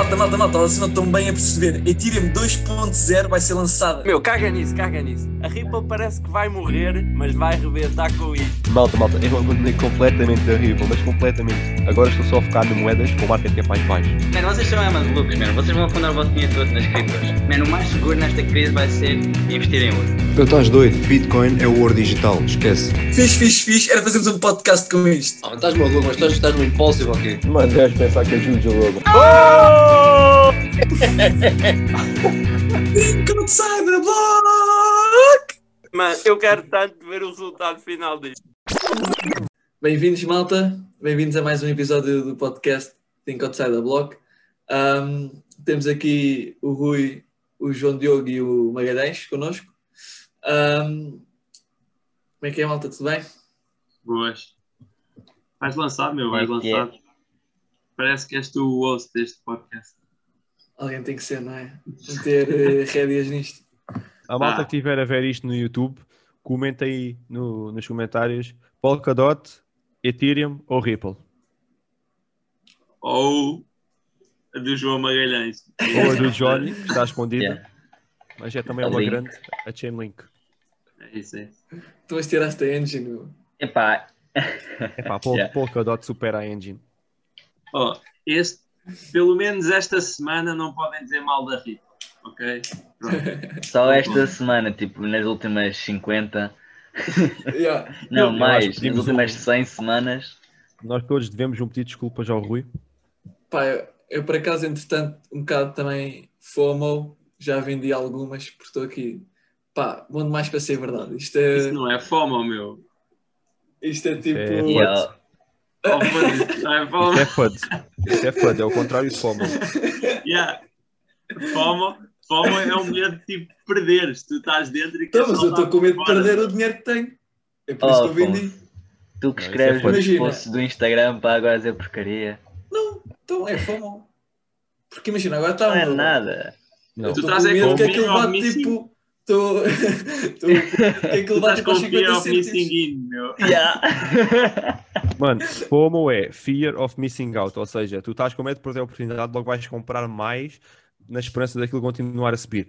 malta, malta, malta, vocês não estão bem a perceber. Ethereum 2.0 vai ser lançada. Meu, caga nisso, caga nisso. A Ripple parece que vai morrer, mas vai rebentar com isto. Malta, malta, eu abandonei completamente a Ripple, mas completamente. Agora estou só a focar no moedas com market cap mais baixo. Mano, vocês são é malucos, mano. Vocês vão afundar o vosso dinheiro todo nas criptos. Mano, o mais seguro nesta crise vai ser investir em ouro. Tu estás doido? Bitcoin é o ouro digital, esquece. Fiz, fiz, fiz. Era fazermos um podcast com isto. Ah, estás maluco, mas estás, estás no impulsive aqui. Mano, deves pensar que é Juju logo. Think outside the block! Mano, eu quero tanto ver o resultado final disto. Bem-vindos, malta. Bem-vindos a mais um episódio do podcast Think Outside the Block. Um, temos aqui o Rui, o João Diogo e o Magalhães connosco. Um, como é que é, malta? Tudo bem? Boas. Vais lançar, meu, vais É que é. Parece que és tu o host deste podcast. Alguém tem que ser, não é? Meter eh, rédeas nisto. A malta Ah. que estiver a ver isto no YouTube, comenta aí no- nos comentários Polkadot, Ethereum ou Ripple. Ou a do João Magalhães. Ou a do Johnny, que está escondida, Yeah. mas é também A uma link. grande, a Chainlink. É isso aí. Tu vais tirar esta engine. meu. Epá, Epá, Pol- Yeah. Polkadot supera a engine. Ó, este, pelo menos esta semana não podem dizer mal da Rita. Ok? Pronto. só esta semana, tipo, nas últimas 50, Yeah. não, Eu mais, nas últimas um- 100 semanas. Nós todos devemos um pedido de desculpas ao Rui. Pá, eu, eu, por acaso, entretanto, um bocado também FOMO, já vendi algumas, porque estou aqui. Pá, bom demais para ser verdade. Isto Isso é, não é fome, meu. isto é tipo. É E, ó, Oh, não é Isso fome. é FUD. Isso é FUD, é o contrário de FOMO. Yeah. Fome, fome é um medo de tipo perderes. Tu estás dentro e Então, queres mas eu estou com medo de perder o dinheiro que tenho. É por isso Oh, que eu vendi. Tu que Não, isso é escreves foda. nos Imagina. posts do Instagram para agora dizer porcaria. Não, então é FOMO. Porque imagina, agora está Não é nada. Não. Tu estás com é medo que aquilo vá missing. tipo. Estou. estou- Que Tu aquilo vá estás tipo com fear 50 of missing in, meu. Yeah. Mano, FOMO é Fear of Missing Out, ou seja, tu estás com medo de perder a oportunidade, logo vais comprar mais na esperança daquilo continuar a subir.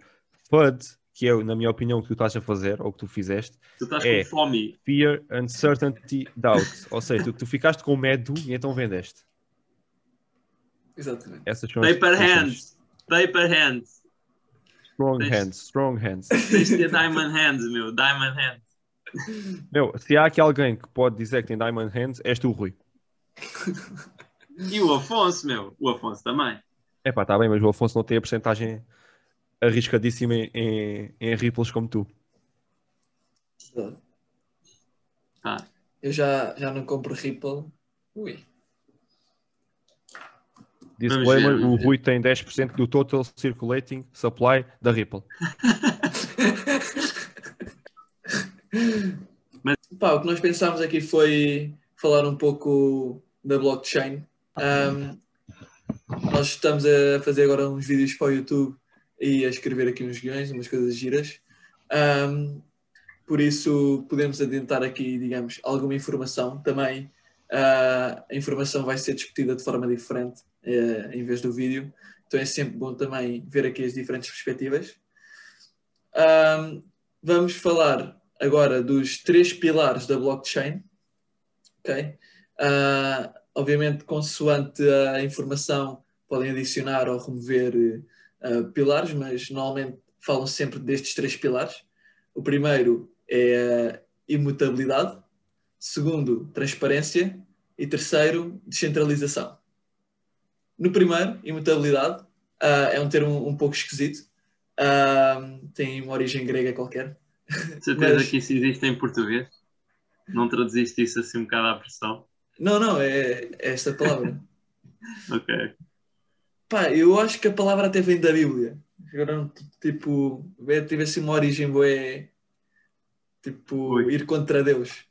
FUD, que é, na minha opinião, o que tu estás a fazer, ou o que tu fizeste, Tu estás É. com fome. Fear, Uncertainty, Doubt. Ou seja, tu, tu ficaste com medo e então vendeste. Exatamente. Essas são as Paper posições. hands. Paper hands. Strong hands, strong hands. Tens de ter diamond hands, meu. Diamond hands. Meu, se há aqui alguém que pode dizer que tem Diamond Hands, és tu, Rui. E o Afonso, meu. O Afonso também. Epá, está bem, mas o Afonso não tem a porcentagem arriscadíssima em, em, em ripples como tu. Tá. Eu já, já não compro Ripple. Ui. Disclaimer, o. Rui tem 10% do total circulating supply da Ripple. Pá, o que nós pensámos aqui foi falar um pouco da blockchain. Um, nós estamos a fazer agora uns vídeos para o YouTube e a escrever aqui uns guiões, umas coisas giras. Um, por isso podemos adiantar aqui, digamos, alguma informação. Também ah, a informação vai ser discutida de forma diferente eh, em vez do vídeo. Então é sempre bom também ver aqui as diferentes perspectivas. Um, vamos falar agora dos três pilares da blockchain. ok? Ah, obviamente, consoante a informação, podem adicionar ou remover ah, pilares, mas normalmente falam sempre destes três pilares. O primeiro é a imutabilidade, segundo, transparência e terceiro, descentralização. No primeiro, imutabilidade, ah, é um termo um pouco esquisito, Ah, tem uma origem grega qualquer. Certeza Mas- que isso existe em português? Não traduziste isso assim um bocado à pressão? Não, não, é, é esta palavra. Ok. Pá, eu acho que a palavra até vem da Bíblia. Agora, tipo, é- teve assim uma origem boa, tipo, Ui. ir contra Deus.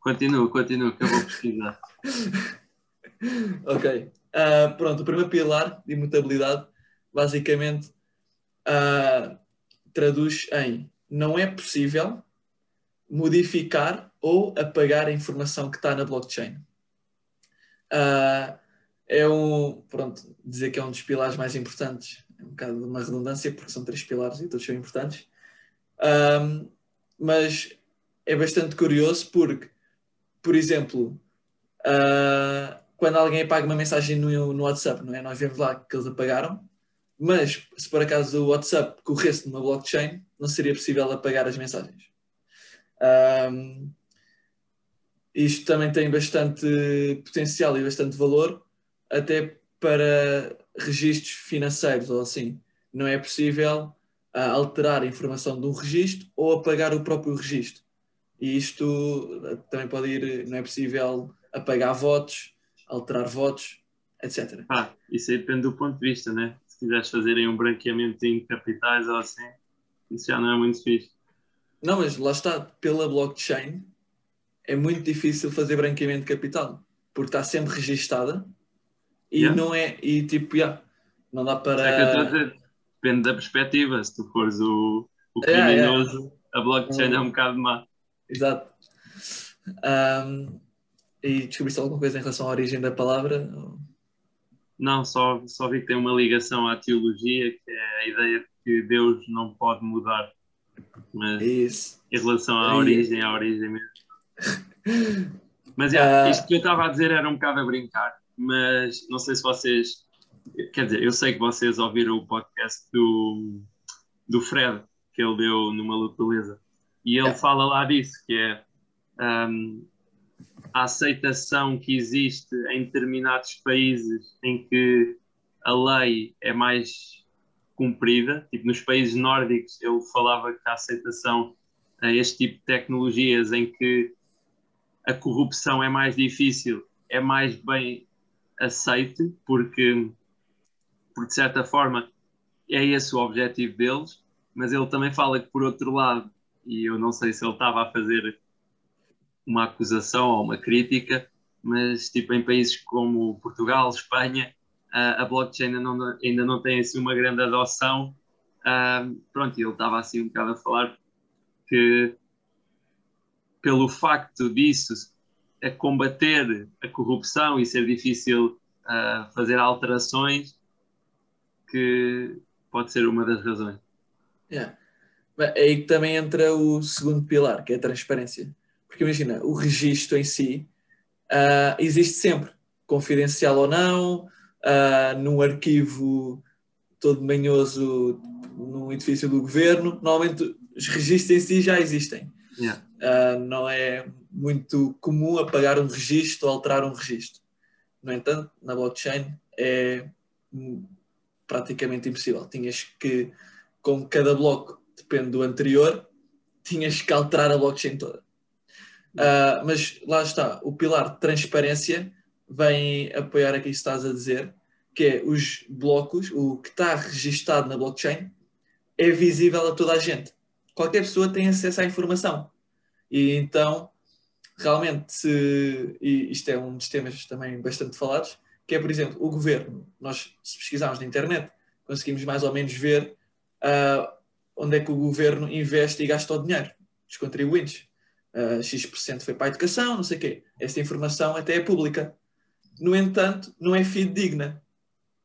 Continua, continua, que eu vou pesquisar. Ok. Ah, pronto, o primeiro pilar de imutabilidade, basicamente, ah, traduz em não é possível modificar ou apagar a informação que está na blockchain. Ah, é um, pronto, dizer que é um dos pilares mais importantes, é um bocado de uma redundância, porque são três pilares e todos são importantes. Um, mas é bastante curioso porque, por exemplo, uh, quando alguém apaga uma mensagem no, no WhatsApp, não é? Nós vemos lá que eles apagaram, mas se por acaso o WhatsApp corresse numa blockchain, não seria possível apagar as mensagens. Um, isto também tem bastante potencial e bastante valor, até para registros financeiros ou assim. Não é possível uh, alterar a informação de um registro ou apagar o próprio registro. E isto uh, também pode ir, não é possível apagar votos, alterar votos, etc. Ah, isso aí depende do ponto de vista, né? Se quiseres fazerem um branqueamento em capitais ou assim, isso já não é muito fixe. Não, mas lá está, pela blockchain é muito difícil fazer branqueamento de capital, porque está sempre registada e Yeah. não é, e tipo, yeah, não dá É para. dizer, depende da perspectiva. Se tu fores o, o Yeah, yeah. criminoso, a blockchain é um bocado má. Exato. Um, e descobriste alguma coisa em relação à origem da palavra? Não, só, só vi que tem uma ligação à teologia, que é a ideia de que Deus não pode mudar. Mas Isso. em relação à Aí. origem, à origem mesmo. Mas yeah, isto que eu estava a dizer era um bocado a brincar, mas não sei se vocês. Quer dizer, eu sei que vocês ouviram o podcast do, do Fred, que ele deu numa localiza, e ele Yeah. fala lá disso, que é hum, a aceitação que existe em determinados países em que a lei é mais cumprida, tipo nos países nórdicos, ele falava que a aceitação a este tipo de tecnologias em que a corrupção é mais difícil, é mais bem aceite, porque, porque de certa forma é esse o objetivo deles, mas ele também fala que por outro lado, e eu não sei se ele estava a fazer uma acusação ou uma crítica, mas tipo em países como Portugal, Espanha, a, blockchain ainda não, ainda não tem assim uma grande adoção. Ah, pronto, ele estava assim um bocado a falar que pelo facto disso a combater a corrupção e ser difícil ah, fazer alterações que pode ser uma das razões. Yeah. É aí também entra o segundo pilar, que é a transparência. Porque imagina, o registro em si ah, existe sempre, confidencial ou não, ah, num arquivo todo manhoso num edifício do governo. Normalmente os registros em si já existem. Yeah. Ah, não é muito comum apagar um registro ou alterar um registro. No entanto, na blockchain é praticamente impossível. Tinhas que, como cada bloco depende do anterior, tinhas que alterar a blockchain toda. Ah, mas lá está, o pilar de transparência vem apoiar aquilo que estás a dizer, que é os blocos, o que está registado na blockchain, é visível a toda a gente. Qualquer pessoa tem acesso à informação. E então, realmente, se, e isto é um dos temas também bastante falados, que é, por exemplo, o governo. Nós, se pesquisarmos na internet, conseguimos mais ou menos ver ah, onde é que o governo investe e gasta o dinheiro dos contribuintes. Ah, X% foi para a educação, não sei o quê. Essa informação até é pública. No entanto, não é fidedigna.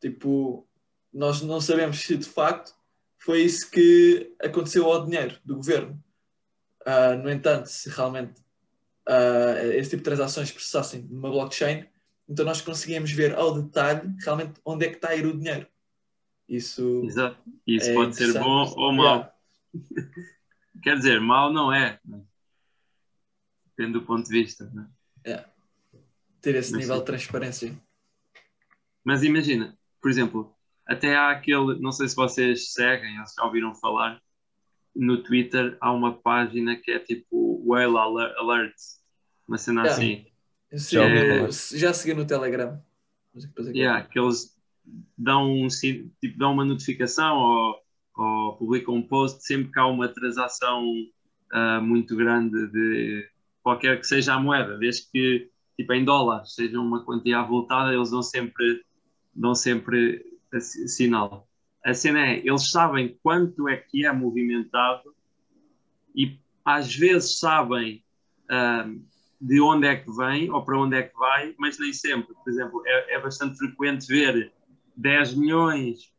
Tipo, nós não sabemos se de facto foi isso que aconteceu ao dinheiro do governo. Ah, no entanto, se realmente ah, esse tipo de transações processassem numa blockchain, então nós conseguíamos ver ao detalhe realmente onde é que está a ir o dinheiro. Isso Exato. Isso é pode ser bom ou mau. Quer dizer, mau não é. Mas Depende do ponto de vista. né? ter esse Não nível sei. de transparência. Mas imagina, por exemplo, até há aquele, não sei se vocês seguem ou se já ouviram falar, no Twitter há uma página que é tipo Whale Aler- Alerts, uma cena Yeah. assim. Eu Já segui- ouvi eu já segui no Telegram. Mas é Yeah, que eles dão, um, tipo, dão uma notificação ou, ou publicam um post sempre que há uma transação ah, muito grande de qualquer que seja a moeda, desde que tipo em dólares seja uma quantia avultada, eles dão sempre, dão sempre sinal. A cena é, eles sabem quanto é que é movimentado e às vezes sabem ah, de onde é que vem ou para onde é que vai, mas nem sempre. Por exemplo, é, é bastante frequente ver 10 milhões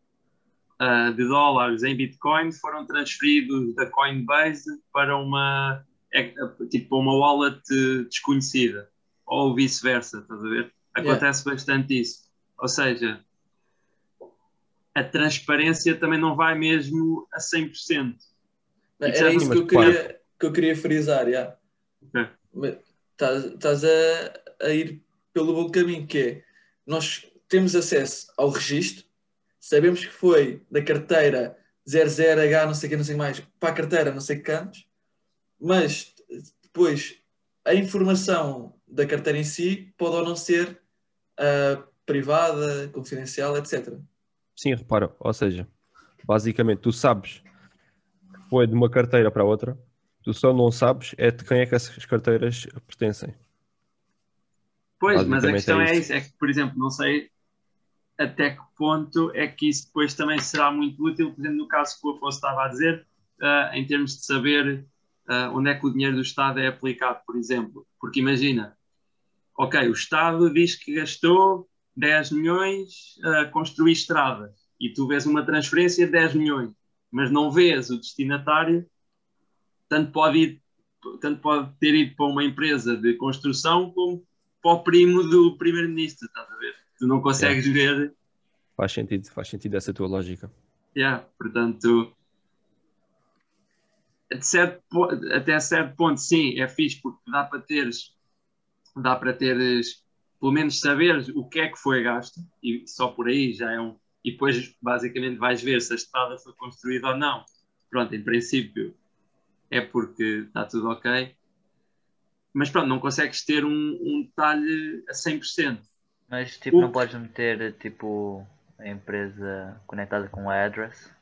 ah, de dólares em Bitcoin foram transferidos da Coinbase para uma, é, tipo, uma wallet desconhecida, ou vice-versa, estás a ver? Acontece bastante isso. Ou seja, a transparência também não vai mesmo a 100%. Era isso que eu queria, que eu queria frisar, já. Ok. Estás a, a ir pelo bom caminho, que é nós temos acesso ao registro, sabemos que foi da carteira 00H, não sei o que, não sei mais, para a carteira não sei quantos, mas depois a informação da carteira em si pode ou não ser uh, privada, confidencial, etc. Sim, repara, ou seja, basicamente tu sabes que foi de uma carteira para outra, tu só não sabes é de quem é que essas carteiras pertencem. Pois, mas a questão é, é isso, é que, por exemplo, não sei até que ponto é que isso depois também será muito útil, por exemplo, no caso que o Afonso estava a dizer, uh, em termos de saber uh, onde é que o dinheiro do Estado é aplicado, por exemplo. Porque imagina, ok, o Estado diz que gastou 10 milhões a construir estradas e tu vês uma transferência de 10 milhões, mas não vês o destinatário, tanto pode, ir, tanto pode ter ido para uma empresa de construção como para o primo do primeiro-ministro, estás a ver? Tu não consegues ver. Faz sentido, faz sentido essa tua lógica. Yeah, portanto, certo, até certo ponto, sim, é fixe porque dá para teres, dá para teres pelo menos saberes o que é que foi gasto, e só por aí já é um. E depois, basicamente, vais ver se a estrada foi construída ou não. Pronto, em princípio, é porque está tudo ok. Mas pronto, não consegues ter um, um detalhe a 100%. Mas, tipo, o... não podes meter, tipo, a empresa conectada com a address?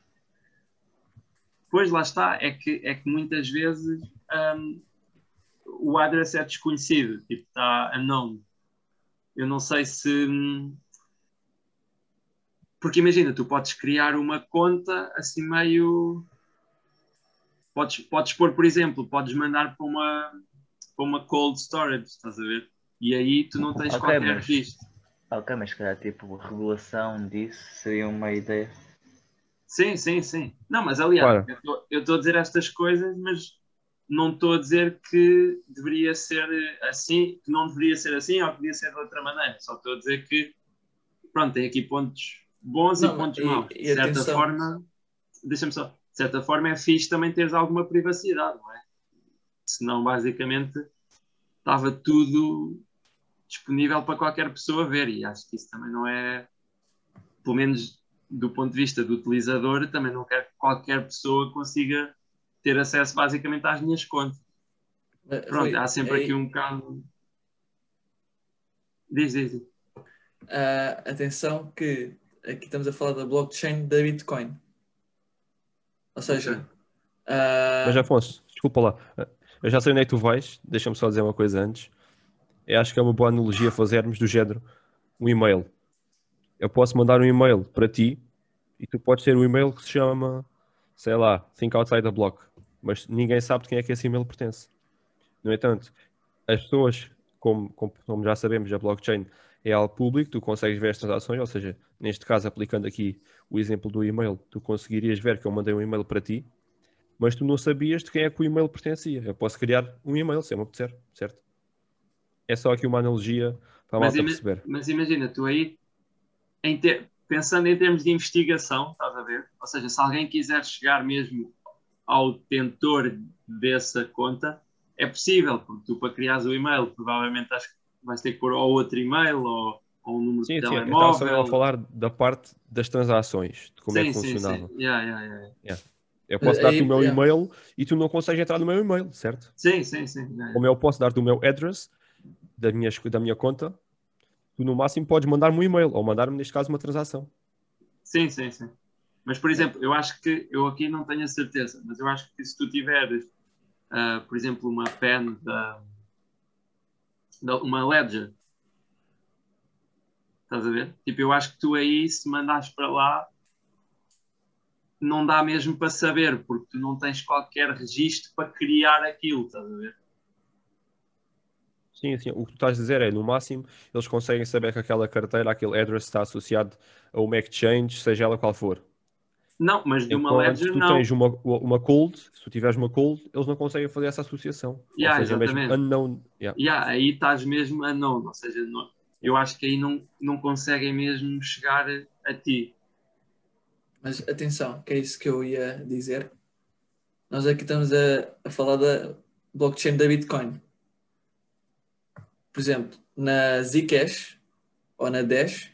Pois, lá está. É que, é que muitas vezes um, o address é desconhecido. Tipo, está unknown eu não sei se. Porque imagina, tu podes criar uma conta assim meio. Podes, podes pôr, por exemplo, podes mandar para uma, para uma cold storage, estás a ver? E aí tu não tens okay, qualquer mas, registro. Ok, mas se calhar tipo regulação disso seria uma ideia. Sim, sim, sim. Não, mas aliás, claro. eu estou a dizer estas coisas, mas não estou a dizer que deveria ser assim, que não deveria ser assim ou que podia ser de outra maneira. Só estou a dizer que, pronto, tem aqui pontos bons não, e pontos e, maus. De certa atenção. forma, deixa-me só, de certa forma é fixe também teres alguma privacidade, não é? Senão, basicamente, estava tudo disponível para qualquer pessoa ver e acho que isso também não é, pelo menos do ponto de vista do utilizador, também não quero que qualquer pessoa consiga ter acesso basicamente às minhas contas. Pronto, Rui, há sempre aí... aqui um bocado. Diz, diz. diz. Uh, atenção que aqui estamos a falar da blockchain da Bitcoin. Ou seja. Uh... Mas Afonso, desculpa lá. Eu já sei onde é que tu vais. Deixa-me só dizer uma coisa antes. Eu acho que é uma boa analogia fazermos do género um e-mail. Eu posso mandar um e-mail para ti e tu podes ter um e-mail que se chama, sei lá, Think Outside the Block mas ninguém sabe de quem é que esse e-mail pertence. No entanto, as pessoas, como, como, já sabemos, a blockchain é algo público, tu consegues ver as transações, ou seja, neste caso, aplicando aqui o exemplo do e-mail, tu conseguirias ver que eu mandei um e-mail para ti, mas tu não sabias de quem é que o e-mail pertencia. Eu posso criar um e-mail se eu me apetecer, certo? É só aqui uma analogia para mas malta perceber. Mas imagina, tu aí, em ter, pensando em termos de investigação, estás a ver? Ou seja, se alguém quiser chegar mesmo ao detentor dessa conta, é possível, porque tu para criares o e-mail, provavelmente acho que vais ter que pôr ou outro e-mail ou, ou um número sim, de sim, telemóvel. Sim, estava a falar da parte das transações, de como sim, é que funcionava. Sim, yeah, yeah, yeah. yeah. Eu posso dar-te o meu e-mail e tu não consegues entrar no meu e-mail, certo? Sim, sim, sim. Como eu posso dar-te o meu address da minha, da minha conta, tu no máximo podes mandar-me um e-mail ou mandar-me, neste caso, uma transação. Sim, sim, sim. Mas, por exemplo, eu acho que, eu aqui não tenho a certeza, mas eu acho que se tu tiveres, uh, por exemplo, uma pen da, da, uma Ledger, estás a ver? Tipo, eu acho que tu aí, se mandares para lá, não dá mesmo para saber, porque tu não tens qualquer registro para criar aquilo, estás a ver? Sim, sim. O que tu estás a dizer é, no máximo, eles conseguem saber que aquela carteira, aquele address está associado a uma exchange, seja ela qual for. Não, mas de uma Enquanto ledger tu não. tens uma, uma cold, se tu tiveres uma cold, eles não conseguem fazer essa associação. Yeah, Ou seja, mesmo exatamente. unknown. Yeah. Yeah, aí estás mesmo não, ou seja, não- eu acho que aí não, não conseguem mesmo chegar a ti. Mas atenção, que é isso que eu ia dizer. Nós aqui estamos a, a falar da blockchain da Bitcoin. Por exemplo, na Zcash ou na Dash,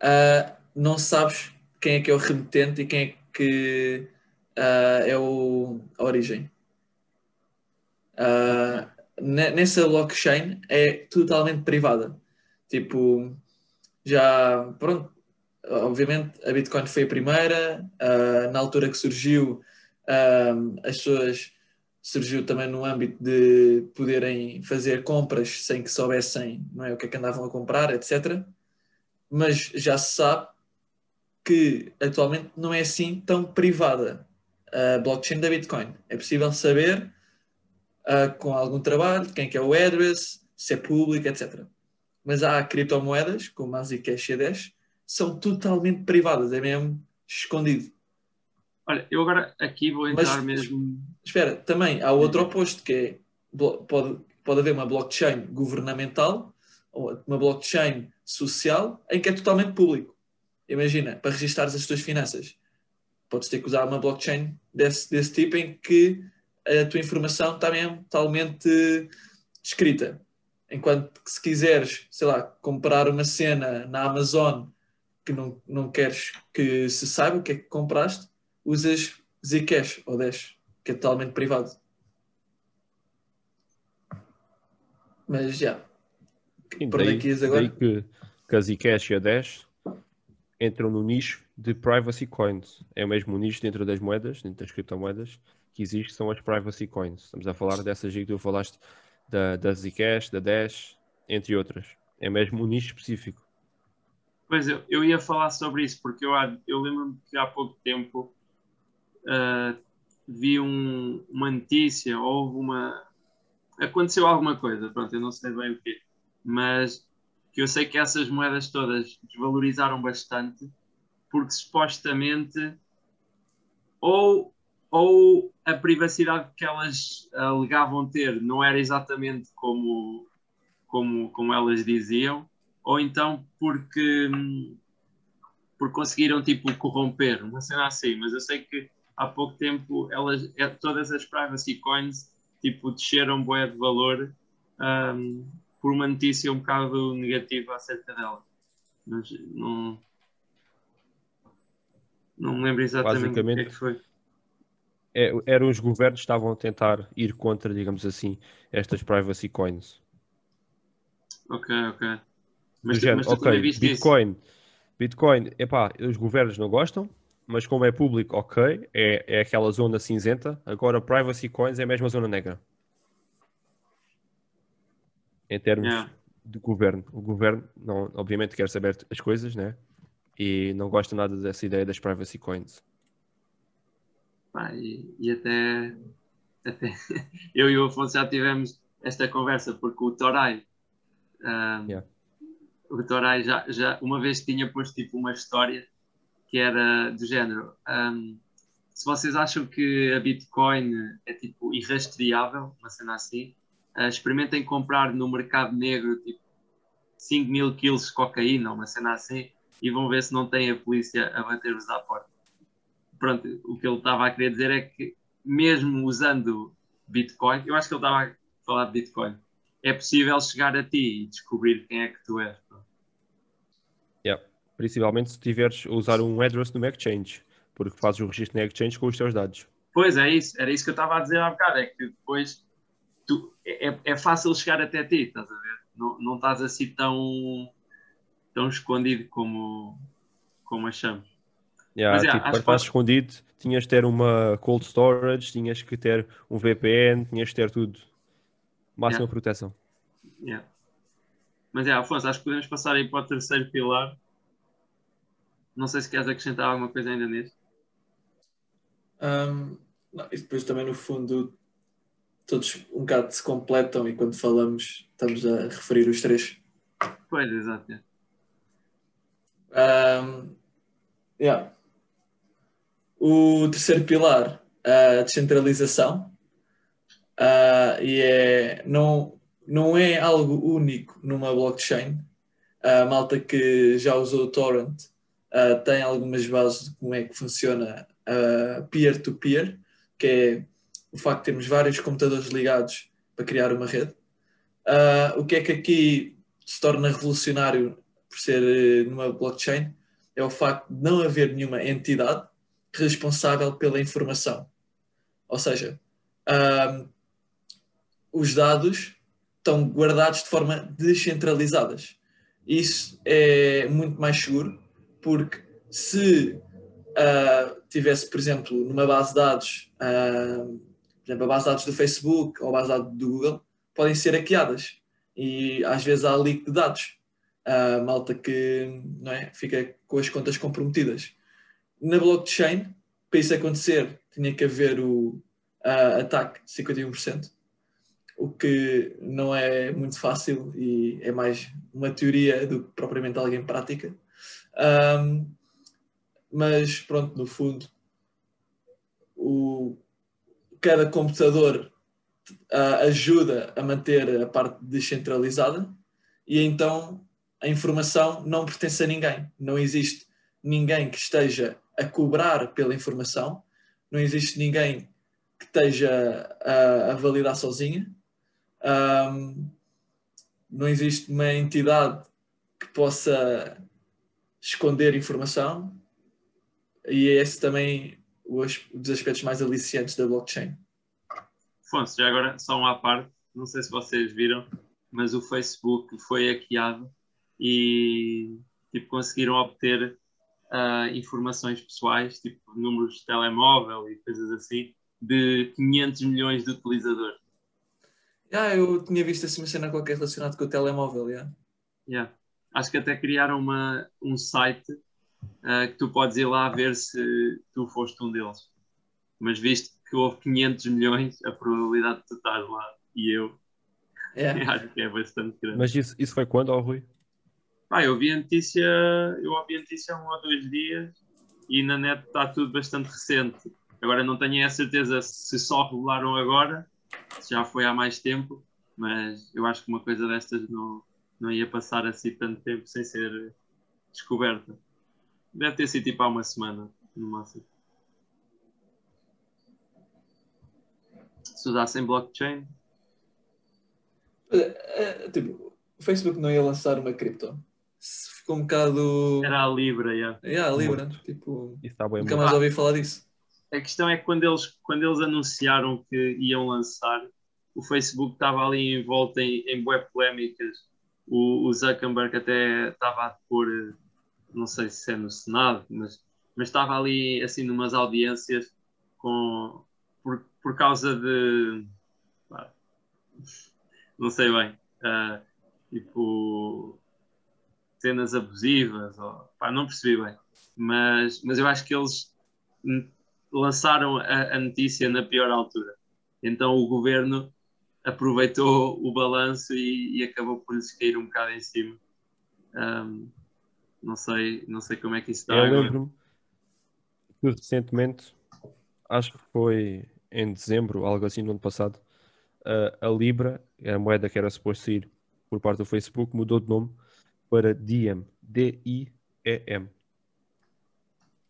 ah, não sabes quem é que é o remetente e quem é que ah, é o, a origem. Ne- nessa blockchain é totalmente privada. Tipo, já, pronto, obviamente a Bitcoin foi a primeira, na altura que surgiu, as pessoas surgiu também no âmbito de poderem fazer compras sem que soubessem não é, o que é que andavam a comprar, etc. Mas já se sabe que atualmente não é assim tão privada a blockchain da Bitcoin. É possível saber ah, com algum trabalho quem é que é o address, se é público, etc. Mas há criptomoedas, como a Zcash e a Dash, são totalmente privadas, é mesmo escondido. Olha, eu agora aqui vou entrar Mas- mesmo. Espera, também há outro oposto, que é pode, pode haver uma blockchain governamental ou uma blockchain social em que é totalmente público. Imagina, para registares as tuas finanças, podes ter que usar uma blockchain desse, desse tipo em que a tua informação está mesmo totalmente escrita. Enquanto que se quiseres, sei lá, comprar uma cena na Amazon que não, não queres que se saiba o que é que compraste, usas Zcash ou Dash, que é totalmente privado. Mas já. Sim, Por é daí, que ias daí agora? que, que a Zcash e a Dash entram no nicho de privacy coins. É o mesmo nicho dentro das moedas, dentro das criptomoedas, que existe, são as privacy coins. Estamos a falar dessas aí que tu falaste, da, da Zcash, da Dash, entre outras. É mesmo um nicho específico. Pois eu, eu ia falar sobre isso, porque eu, eu lembro-me que há pouco tempo ah, vi um- uma notícia, houve uma. Aconteceu alguma coisa, pronto, eu não sei bem o quê, mas que eu sei que essas moedas todas desvalorizaram bastante, porque supostamente ou, ou a privacidade que elas alegavam ter não era exatamente como, como, como elas diziam, ou então porque, porque conseguiram tipo corromper, uma cena assim, mas eu sei que há pouco tempo elas, é- todas as privacy coins tipo desceram bué de valor hum, por uma notícia um bocado negativa acerca delas. Mas não, não me lembro exatamente o que é que foi. É, eram os governos que estavam a tentar ir contra, digamos assim, estas privacy coins. Ok, ok. Mas, género, mas ok, viste isso? Bitcoin, Bitcoin, epá, os governos não gostam, mas como é público, ok, é, é aquela zona cinzenta. Agora, privacy coins é a mesma zona negra. Em termos Yeah. de governo. O governo, não, obviamente, quer saber as coisas, né? E não gosta nada dessa ideia das privacy coins. Pá, e, e até, até eu e o Afonso já tivemos esta conversa porque o Torai ahm, Yeah. o Torai já, já uma vez tinha posto tipo uma história que era do género ahm, se vocês acham que a Bitcoin é tipo irrastreável, uma cena assim, ah, experimentem comprar no mercado negro tipo 5 mil quilos de cocaína, uma cena assim, e vão ver se não tem a polícia a bater-vos à porta pronto, o que ele estava a querer dizer é que mesmo usando Bitcoin, eu acho que ele estava a falar de Bitcoin, é possível chegar a ti e descobrir quem é que tu és. pronto. Principalmente se tiveres a usar um address no exchange, porque fazes o registro na exchange com os teus dados. Pois é isso, era isso que eu estava a dizer há bocado, é que depois tu, é, é fácil chegar até ti, estás a ver? Não, não estás assim tão, tão escondido como, como achamos. Yeah, Mas, tipo, acho para que estar faz- escondido, tinhas de ter uma cold storage, tinhas que ter um VPN, tinhas de ter tudo. Máxima Yeah. proteção. Yeah. Mas é, Afonso, acho que podemos passar aí para o terceiro pilar. Não sei se queres acrescentar alguma coisa ainda nisso. Ahm, não, e depois também no fundo todos um bocado se completam e quando falamos estamos a referir os três. Pois, exato. é. Um, yeah. O terceiro pilar, a descentralização. Ah, e é, não, não é algo único numa blockchain. A malta que já usou o Torrent ah, tem algumas bases de como é que funciona a peer-to-peer, que é o facto de termos vários computadores ligados para criar uma rede. Ah, o que é que aqui se torna revolucionário por ser numa blockchain é o facto de não haver nenhuma entidade responsável pela informação. Ou seja, os dados estão guardados de forma descentralizadas. Isso é muito mais seguro, porque se ah, tivesse, por exemplo, numa base de dados, ah, por exemplo, a base de dados do Facebook ou a base de dados do Google, podem ser hackeadas. E às vezes há leak de dados. Ah, malta que não é, fica com as contas comprometidas. Na blockchain, para isso acontecer, tinha que haver o ah, ataque de 51%, o que não é muito fácil e é mais uma teoria do que propriamente algo em prática. Ahm, mas pronto, no fundo, o, cada computador ah, ajuda a manter a parte descentralizada e então a informação não pertence a ninguém. Não existe ninguém que esteja a cobrar pela informação, não existe ninguém que esteja a, a validar sozinha, Ahm, não existe uma entidade que possa esconder informação e é esse também o as- um dos aspectos mais aliciantes da blockchain. Afonso, já agora só uma à parte, não sei se vocês viram, mas o Facebook foi hackeado e tipo, conseguiram obter ah, informações pessoais, tipo números de telemóvel e coisas assim, de 500 milhões de utilizadores. Ah, eu tinha visto assim uma cena qualquer relacionada com o telemóvel, yeah. Yeah. Acho que até criaram uma, um site ah, que tu podes ir lá ver se tu foste um deles. Mas visto que houve 500 milhões, a probabilidade de tu estás lá e eu Yeah. acho que é bastante grande. Mas isso, isso foi quando, ó Rui? Pá, eu vi a notícia, eu ouvi a notícia há um ou dois dias e na net está tudo bastante recente. Agora não tenho a certeza se só revelaram agora, se já foi há mais tempo, mas eu acho que uma coisa destas não, não ia passar assim tanto tempo sem ser descoberta. Deve ter sido tipo há uma semana, no máximo. Se usassem blockchain, É, é, tipo, o Facebook não ia lançar uma cripto. Se Ficou um bocado. era a Libra, yeah. Yeah, Libra. Tipo, Isso está bem nunca mais ouvi falar disso. A questão é que quando eles, quando eles anunciaram que iam lançar, o Facebook estava ali em volta em, em bué polémicas. O, o Zuckerberg até estava a pôr, eh, não sei se é no Senado, mas, mas estava ali assim numas audiências com, por, por causa de. não sei bem. ah, tipo. cenas abusivas, ou, pá, não percebi bem. Mas, mas eu acho que eles lançaram a, a notícia na pior altura. Então o governo aproveitou o balanço e, e acabou por lhes cair um bocado em cima. Ahm, não sei, não sei como é que isso está Eu lembro-me que recentemente, acho que foi em dezembro, algo assim, no ano passado, a, a Libra, a moeda que era suposto sair por parte do Facebook, mudou de nome para Diem. D-I-E-M.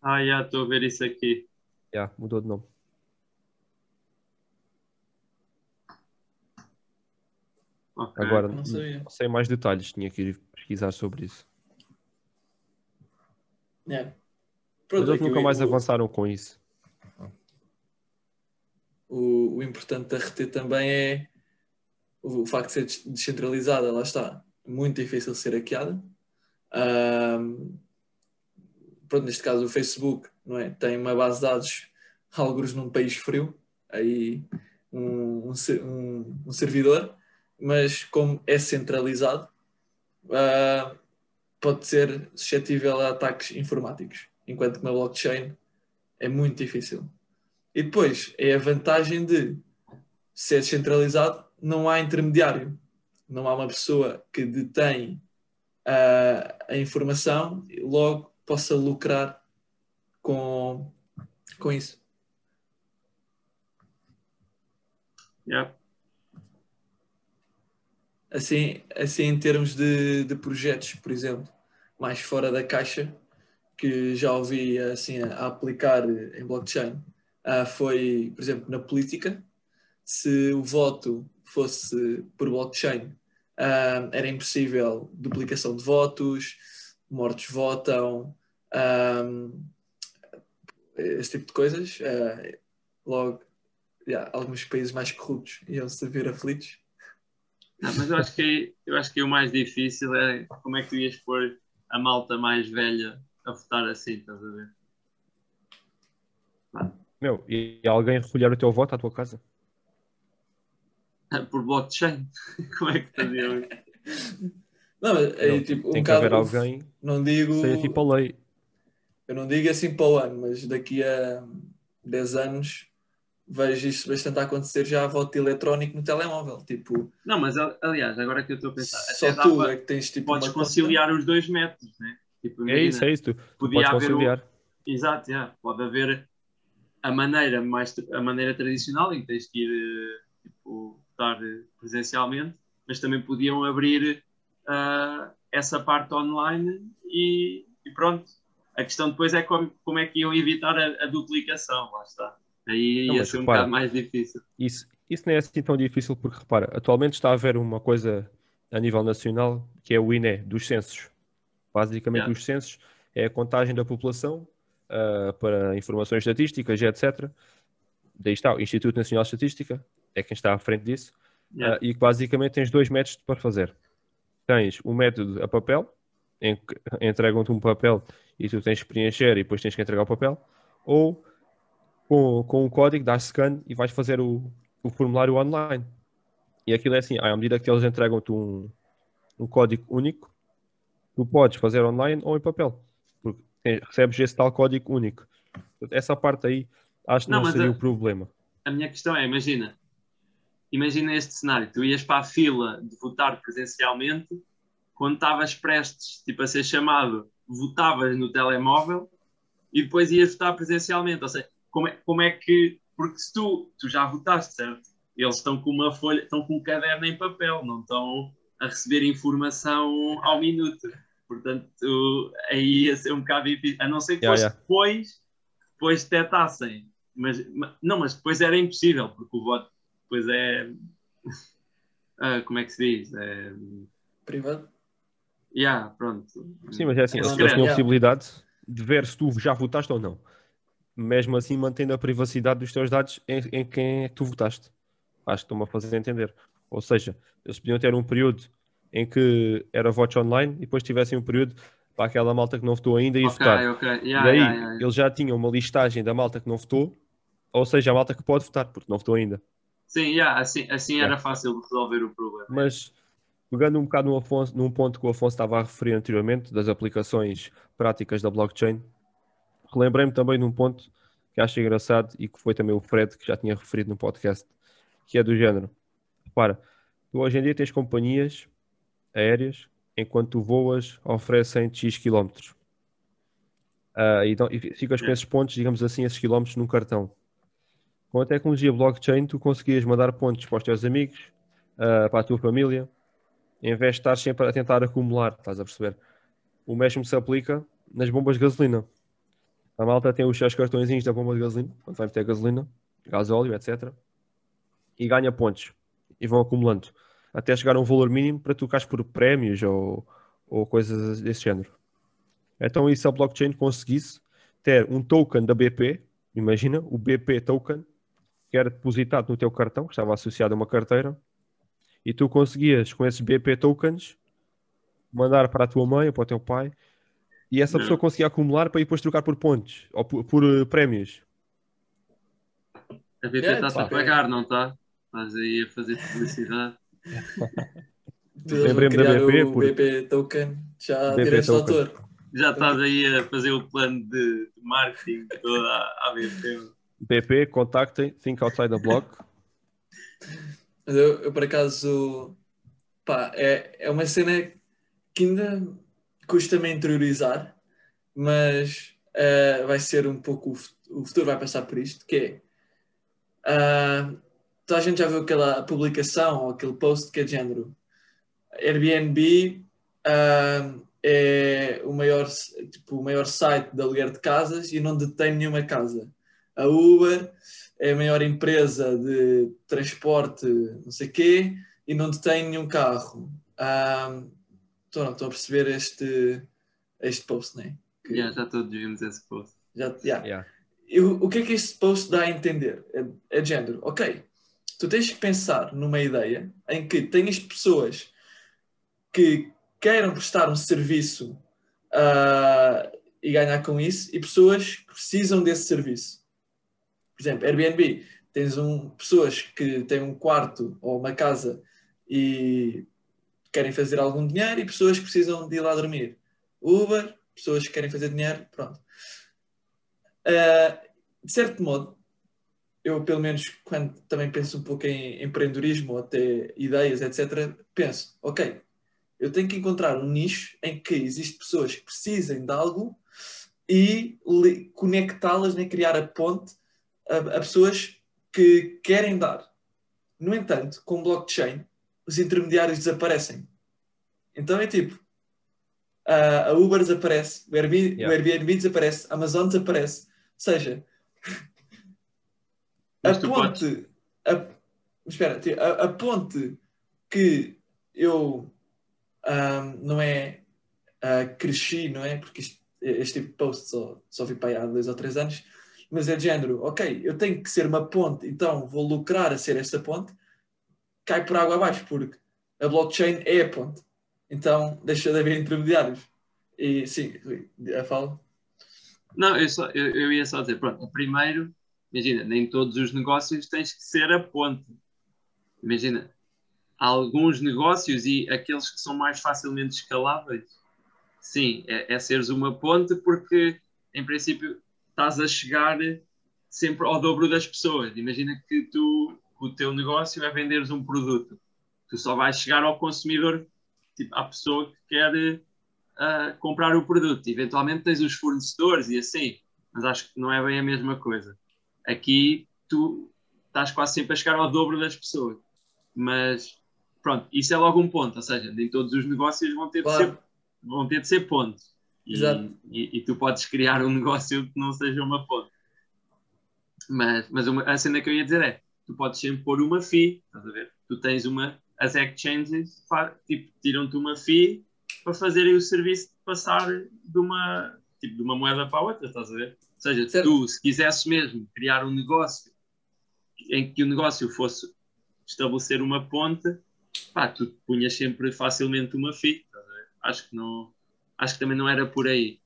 Ah, já estou a ver isso aqui. Já, mudou de nome. Ok. Agora, Não não sei mais detalhes, tinha que ir pesquisar sobre isso. Mas Pronto, eles é que nunca mais o- avançaram com isso. o, o importante a reter também é o, o facto de ser des- descentralizada, lá está, muito difícil de ser hackeada. Ahm, pronto, neste caso o Facebook não é? tem uma base de dados, alguns num país frio, aí um, um, um- um servidor, mas como é centralizado, ah, pode ser suscetível a ataques informáticos, enquanto que na blockchain é muito difícil. E depois é a vantagem de se é descentralizado, não há intermediário. Não há uma pessoa que detém ah, a informação e logo possa lucrar com, com isso. Yeah. Assim, assim em termos de, de projetos, por exemplo, mais fora da caixa, que já ouvi assim, a aplicar em blockchain, ah, foi, por exemplo, na política. Se o voto fosse por blockchain, ah, era impossível duplicação de votos, mortos votam, ah, esse tipo de coisas. Logo, yeah, alguns países mais corruptos iam se ver aflitos. Não, mas eu acho, que, eu acho que o mais difícil é como é que tu ias pôr a malta mais velha a votar assim, estás a ver? Meu, e alguém recolher o teu voto à tua casa? Por blockchain. Como é que faziam isso? Não, mas aí, Não, tipo, um Tem que haver alguém não digo, seja tipo a lei. eu não digo assim para o ano, mas daqui a 10 anos vejo isso bastante a acontecer já voto eletrónico no telemóvel. Tipo, Não, mas al- aliás, agora que eu estou a pensar, só tu dava- é que tens tipo podes uma conta. conciliar os dois métodos, né? Tipo, É isso, imagina, é isso. Tu, tu podia podes o- conciliar. Exato, yeah. pode haver a maneira mais a maneira tradicional em que tens que ir eh, tipo, votar eh, presencialmente, mas também podiam abrir ah, essa parte online e, e pronto. A questão depois é como, como é que iam evitar a, a duplicação, lá está. Aí Não, ia ser um repara. bocado mais difícil. Isso, isso não é assim tão difícil porque, repara, atualmente está a haver uma coisa a nível nacional que é o INE, dos censos. Basicamente, Yeah. os censos é a contagem da população ah, para informações estatísticas, etc. Daí está o Instituto Nacional de Estatística, é quem está à frente disso. Yeah. Ah, e basicamente tens dois métodos para fazer. Tens o método a papel, em que entregam-te um papel e tu tens que preencher e depois tens que entregar o papel, ou com, com um código, dás scan e vais fazer o, o formulário online. E aquilo é assim, à medida que eles entregam-te um, um código único, tu podes fazer online ou em papel, porque recebes esse tal código único. Essa parte aí acho que Não, não, seria a- o problema. A minha questão é, imagina, imagina este cenário, tu ias para a fila de votar presencialmente, quando estavas prestes tipo, a ser chamado, votavas no telemóvel e depois ias votar presencialmente. Ou seja, como é, como é que. Porque se tu, tu já votaste, certo? Eles estão com uma folha, estão com um caderno em papel, não estão a receber informação ao minuto. Portanto, aí ia ser um bocado difícil. A não ser que Yeah, fosse yeah. depois, depois detectassem. Mas, ma- não, mas depois era impossível, porque o voto depois é. Ah, como é que se diz? É, Privado? yeah, pronto. Sim, mas é assim, eles, Secreto, eles tinham a yeah. possibilidade de ver se tu já votaste ou não. Mesmo assim, mantendo a privacidade dos teus dados em, em quem é que tu votaste. Acho que estão-me a fazer entender. Ou seja, eles podiam ter um período em que era votos online e depois tivessem um período para aquela malta que não votou ainda e Ok, votar. ok. Yeah, e daí, yeah, yeah. eles já tinham uma listagem da malta que não votou, ou seja, a malta que pode votar, porque não votou ainda. Sim, yeah, assim, assim era fácil de resolver o problema. Mas pegando um bocado no Afonso, num ponto que o Afonso estava a referir anteriormente, das aplicações práticas da blockchain, relembrei-me também de um ponto que acho engraçado e que foi também o Fred que já tinha referido no podcast, que é do género. Repara, tu hoje em dia tens companhias aéreas, enquanto tu voas, oferecem X quilómetros. Ah, e, então, e ficas com esses pontos, digamos assim, esses quilómetros num cartão. Com a tecnologia blockchain, tu conseguias mandar pontos para os teus amigos, ah, para a tua família, em vez de estar sempre a tentar acumular, estás a perceber? O mesmo se aplica nas bombas de gasolina. A malta tem os seus cartõezinhos da bomba de gasolina, quando vai meter gasolina, gasóleo, etc. E ganha pontos. E vão acumulando. Até chegar a um valor mínimo para tu ficares por prémios ou, ou coisas desse género. Então, e se a blockchain conseguisse ter um token da BP, imagina, o BP token, que era depositado no teu cartão, que estava associado a uma carteira, e tu conseguias, com esses BP tokens, mandar para a tua mãe ou para o teu pai, e essa pessoa conseguia acumular para depois trocar por pontos ou por, por, eh, prémios. A BP Yeah, está-se a pá. pagar, não está? Estás aí a fazer publicidade. Lembrei-me da criar BP o por- BP token, já BP direitos de autor. Já estás aí a fazer o plano de, marketing toda à, à BP. BP, contactem, think outside the block. Mas eu, eu, por acaso, pá, é, é uma cena que ainda custa-me interiorizar, mas uh, vai ser um pouco, o fu- o futuro vai passar por isto, que é, uh, toda a gente já viu aquela publicação ou aquele post que é de género, Airbnb ah, é o maior, tipo, o maior site de aluguer de casas e não detém nenhuma casa. A Uber é a maior empresa de transporte, não sei quê, e não detém nenhum carro. Ah, Estão estão a perceber este, este post, não é? Que- Yeah, já todos vimos esse post. já, yeah. Yeah. E o, o que é que este post dá a entender? É, é de género. Ok, tu tens que pensar numa ideia em que tenhas pessoas que queiram prestar um serviço ah, e ganhar com isso e pessoas que precisam desse serviço. Por exemplo, Airbnb, tens um, pessoas que têm um quarto ou uma casa e querem fazer algum dinheiro e pessoas que precisam de ir lá dormir. Uber, pessoas que querem fazer dinheiro, pronto. Uh, de certo modo, eu pelo menos quando também penso um pouco em empreendedorismo até ideias, etc., penso, ok, eu tenho que encontrar um nicho em que existem pessoas que precisem de algo e conectá-las, nem criar a ponte a, a pessoas que querem dar. No entanto, com blockchain, os intermediários desaparecem. Então é tipo, a a Uber desaparece, o Airbnb, Yeah. o Airbnb desaparece, a Amazon desaparece. Ou seja, a ponte, a, espera, a, a ponte que eu ahm, não é ah, cresci, não é? Porque isto- este tipo de post só, só vi para aí há dois ou três anos, mas é de género, ok, eu tenho que ser uma ponte, então vou lucrar a ser essa ponte, cai por água abaixo, porque a blockchain é a ponte. Então deixa de haver intermediários. E sim, a fala. Não, eu, só, eu, eu ia só dizer, pronto, primeiro, imagina, nem todos os negócios tens que ser a ponte. Imagina, alguns negócios e aqueles que são mais facilmente escaláveis, sim, é, é seres uma ponte porque, em princípio, estás a chegar sempre ao dobro das pessoas. Imagina que tu, o teu negócio é venderes um produto. Tu só vais chegar ao consumidor, tipo, à pessoa que quer a comprar o produto. Eventualmente tens os fornecedores e assim, mas acho que não é bem a mesma coisa. Aqui tu estás quase sempre a chegar ao dobro das pessoas. Mas pronto, isso é logo um ponto, ou seja, nem todos os negócios vão ter de Claro. ser, vão ter de ser pontos. E, e, e tu podes criar um negócio que não seja uma ponte. Mas, mas uma, a cena que eu ia dizer é: tu podes sempre pôr uma fee, estás a ver? Tu tens uma, as exchanges, tipo, tiram-te uma fee para fazerem o serviço de passar de uma, tipo, de uma moeda para a outra, estás a ver? Ou seja, Certo. tu, se quisesses mesmo criar um negócio em que o negócio fosse estabelecer uma ponte, pá, tu punhas sempre facilmente uma fee, estás a ver? Acho que não, acho que também não era por aí.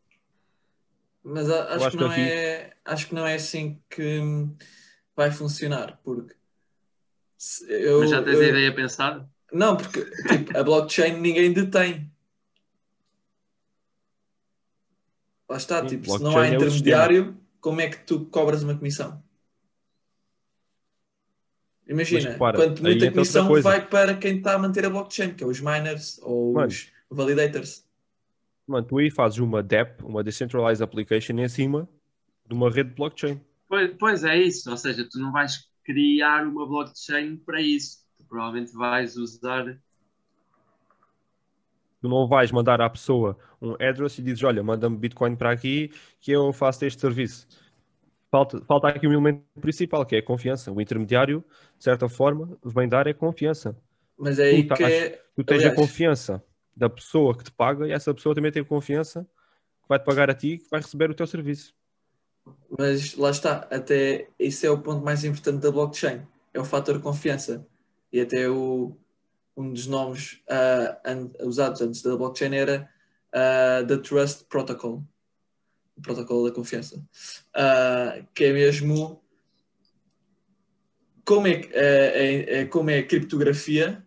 Mas acho, acho que que não aqui- é, acho que não é assim que vai funcionar, porque eu, Mas já tens eu- a ideia pensada? Não, porque tipo, a blockchain ninguém detém. Lá está, Sim, tipo, se não há é intermediário, como é que tu cobras uma comissão? Imagina, Mas repara, quanto muita comissão coisa. vai para quem está a manter a blockchain, que é os miners ou Mano. os validators. Mano, tu aí fazes uma DApp, uma Decentralized Application, em cima de uma rede blockchain. Pois, pois é isso, ou seja, tu não vais criar uma blockchain para isso. Tu provavelmente vais usar. Tu não vais mandar à pessoa um address e dizes, olha, manda-me Bitcoin para aqui que eu faço este serviço. Falta, falta aqui um elemento principal, que é a confiança. O intermediário, de certa forma, vem dar é confiança. Mas é aí Tu que estás- é. Tu tens Aliás- a confiança da pessoa que te paga e essa pessoa também tem confiança que vai-te pagar a ti e que vai receber o teu serviço. Mas lá está, até isso é o ponto mais importante da blockchain, é o fator confiança. E até o, um dos nomes an- usados antes da blockchain era ah, the Trust Protocol, o protocolo da confiança, Ah, que é mesmo como é, é, é- é como é a criptografia,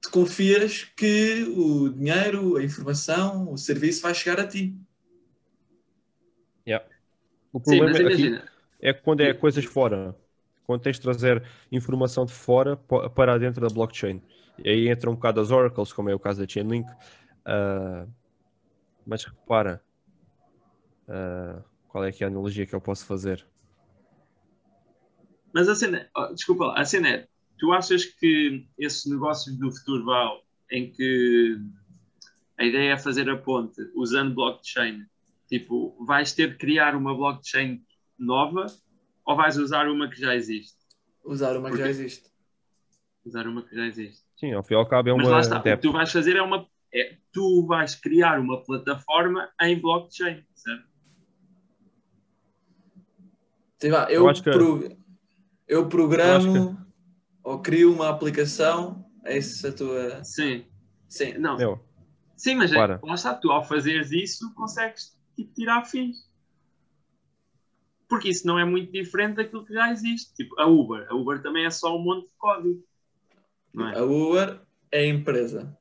tu confias que o dinheiro, a informação, o serviço vai chegar a ti. O Sim, problema imagina, é que quando é coisas fora quando tens de trazer informação de fora pa- para dentro da blockchain. E aí entra um bocado as oracles, como é o caso da Chainlink. Ah, mas repara, ah, qual é que é a analogia que eu posso fazer? Mas a cena, oh, desculpa lá, a cena é, tu achas que esses negócios do futuro vão em que a ideia é fazer a ponte usando blockchain, tipo, vais ter de criar uma blockchain nova ou vais usar uma que já existe? Usar uma que já Porque- existe. Usar uma que já existe. Sim, ao fim e ao cabo é Mas lá uma está, o que tu vais fazer é uma. É, tu vais criar uma plataforma em blockchain, certo? Sei lá, Eu eu, acho que- pro- eu programo Eu acho ou crio uma aplicação. É essa a tua. Sim. Sim. Não, Meu, Sim, mas é, lá está, tu ao fazeres isso consegues tipo, tirar fins. Porque isso não é muito diferente daquilo que já existe. Tipo, a Uber. A Uber também é só um monte de código. É? A Uber é a empresa.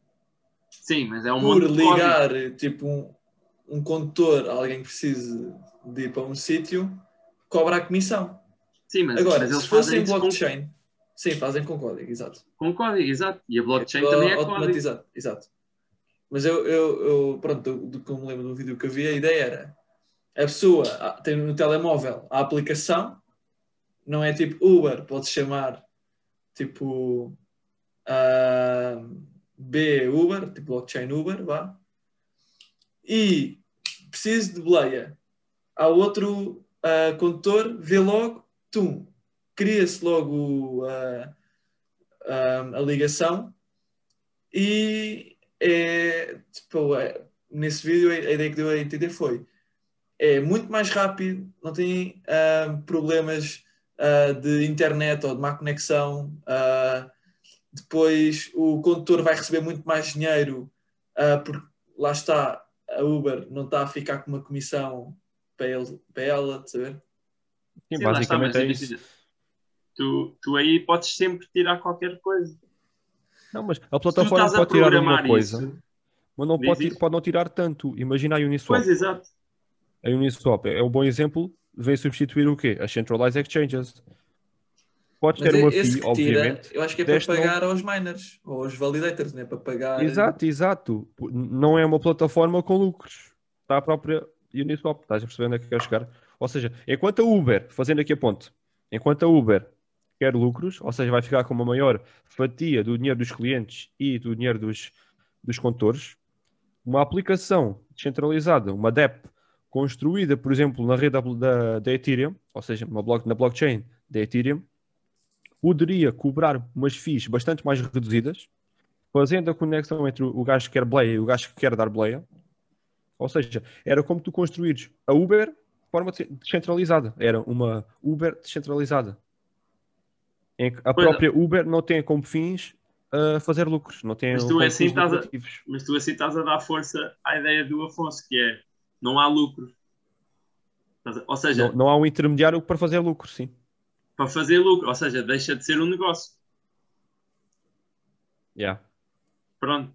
Sim, mas é um Por monte de código. ligar tipo um, um condutor a alguém que precise de ir para um sítio, cobra a comissão. Sim, mas, Agora, mas eles se fosse fazem em isso com- blockchain, sim, fazem com código, exato. com, código, exato. E a blockchain tudo também é código. automatizado, exato. Mas eu, eu, eu pronto, do, que eu me lembro do vídeo que eu vi, a ideia era a pessoa tem no telemóvel a aplicação, não é tipo Uber, pode chamar tipo ah, B Uber, tipo blockchain Uber, vá. E preciso de boleia. Há outro ah, condutor, vê logo, tum, cria-se logo ah, a ligação e é, tipo, é, nesse vídeo a ideia que deu a entender foi é muito mais rápido, não tem ah, problemas ah, de internet ou de má conexão. ah, depois o condutor vai receber muito mais dinheiro porque lá está, a Uber não está a ficar com uma comissão para, ele, para ela, saber? sim, Sim, está, basicamente mas é isso. Tu, tu aí podes sempre tirar qualquer coisa. Não, mas a plataforma pode tirar uma programar coisa, isso. mas não pode, isso. pode não tirar tanto. Imagina a Uniswap. Pois, exato. A Uniswap é um bom exemplo, vem substituir o quê? As Centralized Exchanges. Podes Mas ter uma esse fee, que tira, obviamente. eu acho que é para deste não- pagar aos miners ou aos validators, não é para pagar. Exato, exato. Não é uma plataforma com lucros. Está a própria Uniswap. Estás a perceber onde é que quero chegar? Ou seja, enquanto a Uber, fazendo aqui a ponte, enquanto a Uber quer lucros, ou seja, vai ficar com uma maior fatia do dinheiro dos clientes e do dinheiro dos, dos condutores, uma aplicação descentralizada, uma DEP, construída, por exemplo, na rede da, da, Ethereum, ou seja, block, na blockchain da Ethereum, poderia cobrar umas fees bastante mais reduzidas, fazendo a conexão entre o gajo que quer bleia e o gajo que quer dar bleia. Ou seja, era como tu construires a Uber de forma descentralizada. Era uma Uber descentralizada. Em que a Pois é. própria Uber não tem como fins uh, fazer lucros, não tem Mas tu como assim estás a-. Mas tu assim estás a dar força à ideia do Afonso, que é não há lucro. Ou seja, Não, não há um intermediário para fazer lucro, sim. para fazer lucro, ou seja, deixa de ser um negócio. Yeah. Pronto.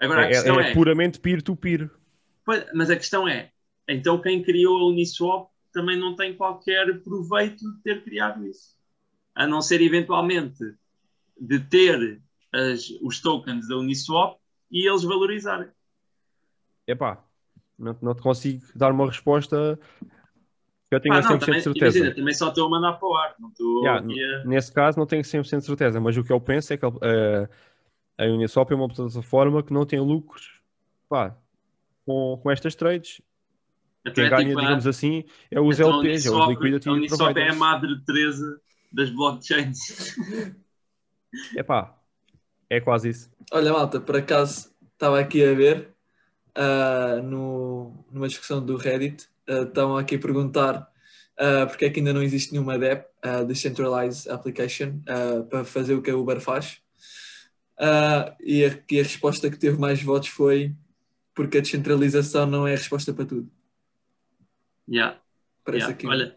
Agora a É, questão é é, puramente peer-to-peer. Pois, mas a questão é, então quem criou a Uniswap também não tem qualquer proveito de ter criado isso. A não ser eventualmente de ter as- os tokens da Uniswap e eles valorizarem. Epá, não, não te consigo dar uma resposta que eu tenha Ah, não, 100% também, de certeza. imagina, também só estou a mandar para o ar. Não estou Yeah, a... Nesse caso não tenho 100% de certeza, mas o que eu penso é que eh, a Uniswap é uma plataforma que não tem lucros pá, com, com estas trades. Quem Até ganha, tipo, digamos assim, é os então LPs, é os Liquidity a Uniswap é a. Madre Teresa das blockchains. Epá, é quase isso. Olha, malta, por acaso estava aqui a ver ah, no, numa discussão do Reddit, ah, estavam aqui a perguntar ah, porque é que ainda não existe nenhuma DEP, ah, Decentralized Application, ah, para fazer o que a Uber faz. E, a, e a resposta que teve mais votos foi porque a descentralização não é a resposta para tudo. Yeah. Parece Yeah, aqui. Olha,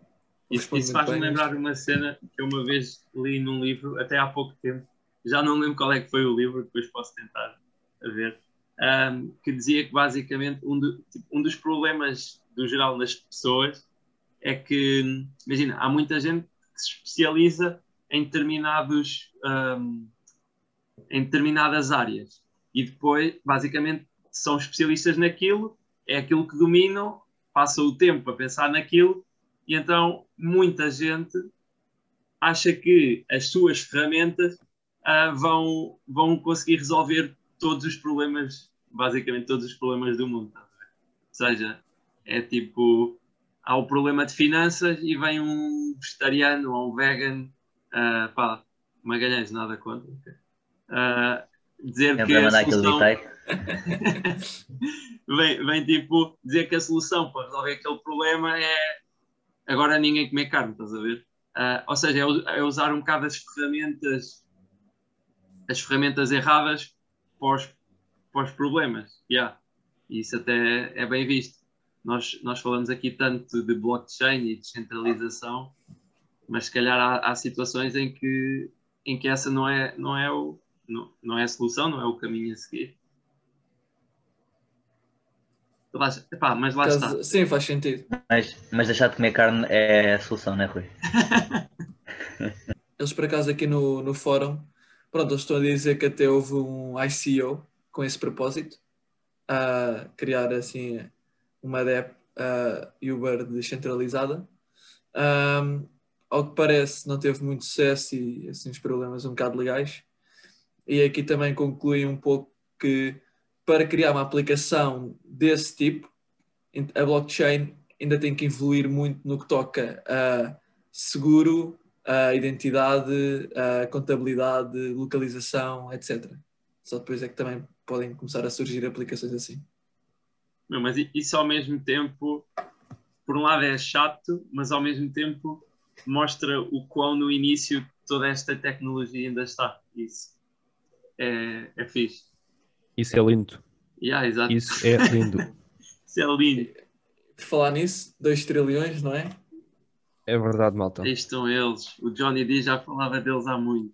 isso, faz-me lembrar uma cena que eu uma vez li num livro, até há pouco tempo, já não lembro qual é que foi o livro, depois posso tentar ver, ahm, que dizia que basicamente um, do- tipo, um dos problemas do geral nas pessoas é que, imagina, há muita gente que se especializa em determinados ahm, em determinadas áreas. E depois basicamente são especialistas naquilo, é aquilo que dominam, passam o tempo a pensar naquilo e então muita gente acha que as suas ferramentas ah, vão, vão conseguir resolver todos os problemas, basicamente todos os problemas do mundo. ver? Ou seja, é tipo, há o problema de finanças e vem um vegetariano ou um vegan, ah, pá, Magalhães, nada contra? Ah, dizer É que a solução, vem, vem tipo dizer que a solução para resolver aquele problema é agora ninguém comer carne, estás a ver? Ah, ou seja, é, é usar um bocado as ferramentas as ferramentas erradas para os, para os problemas. Yeah. Isso até é bem visto. Nós, nós falamos aqui tanto de blockchain e descentralização, mas se calhar há, há situações em que, em que essa não é, não, é o, não, não é a solução, não é o caminho a seguir. Lá- epá, mas lá está. Caso- Sim, faz sentido. Mas, mas deixar de comer carne é a solução, não é, Rui? Eles, por acaso, aqui no, no fórum, pronto, eles estão a dizer que até houve um ICO com esse propósito, a criar, assim, uma app ah, Uber descentralizada. Ahm, ao que parece, não teve muito sucesso e, assim, os problemas um bocado legais. E aqui também concluem um pouco que, para criar uma aplicação desse tipo, a blockchain ainda tem que evoluir muito no que toca a seguro, a identidade, a contabilidade, localização, etc. Só depois é que também podem começar a surgir aplicações assim. Não, mas isso ao mesmo tempo, por um lado é chato, mas ao mesmo tempo mostra o quão no início toda esta tecnologia ainda está. Isso é, é fixe. Isso é lindo. Yeah, exato. Isso é lindo. Isso é lindo. Por falar nisso, 2 trilhões, não é? É verdade, malta. Aí estão eles. O Johnny D já falava deles há muito.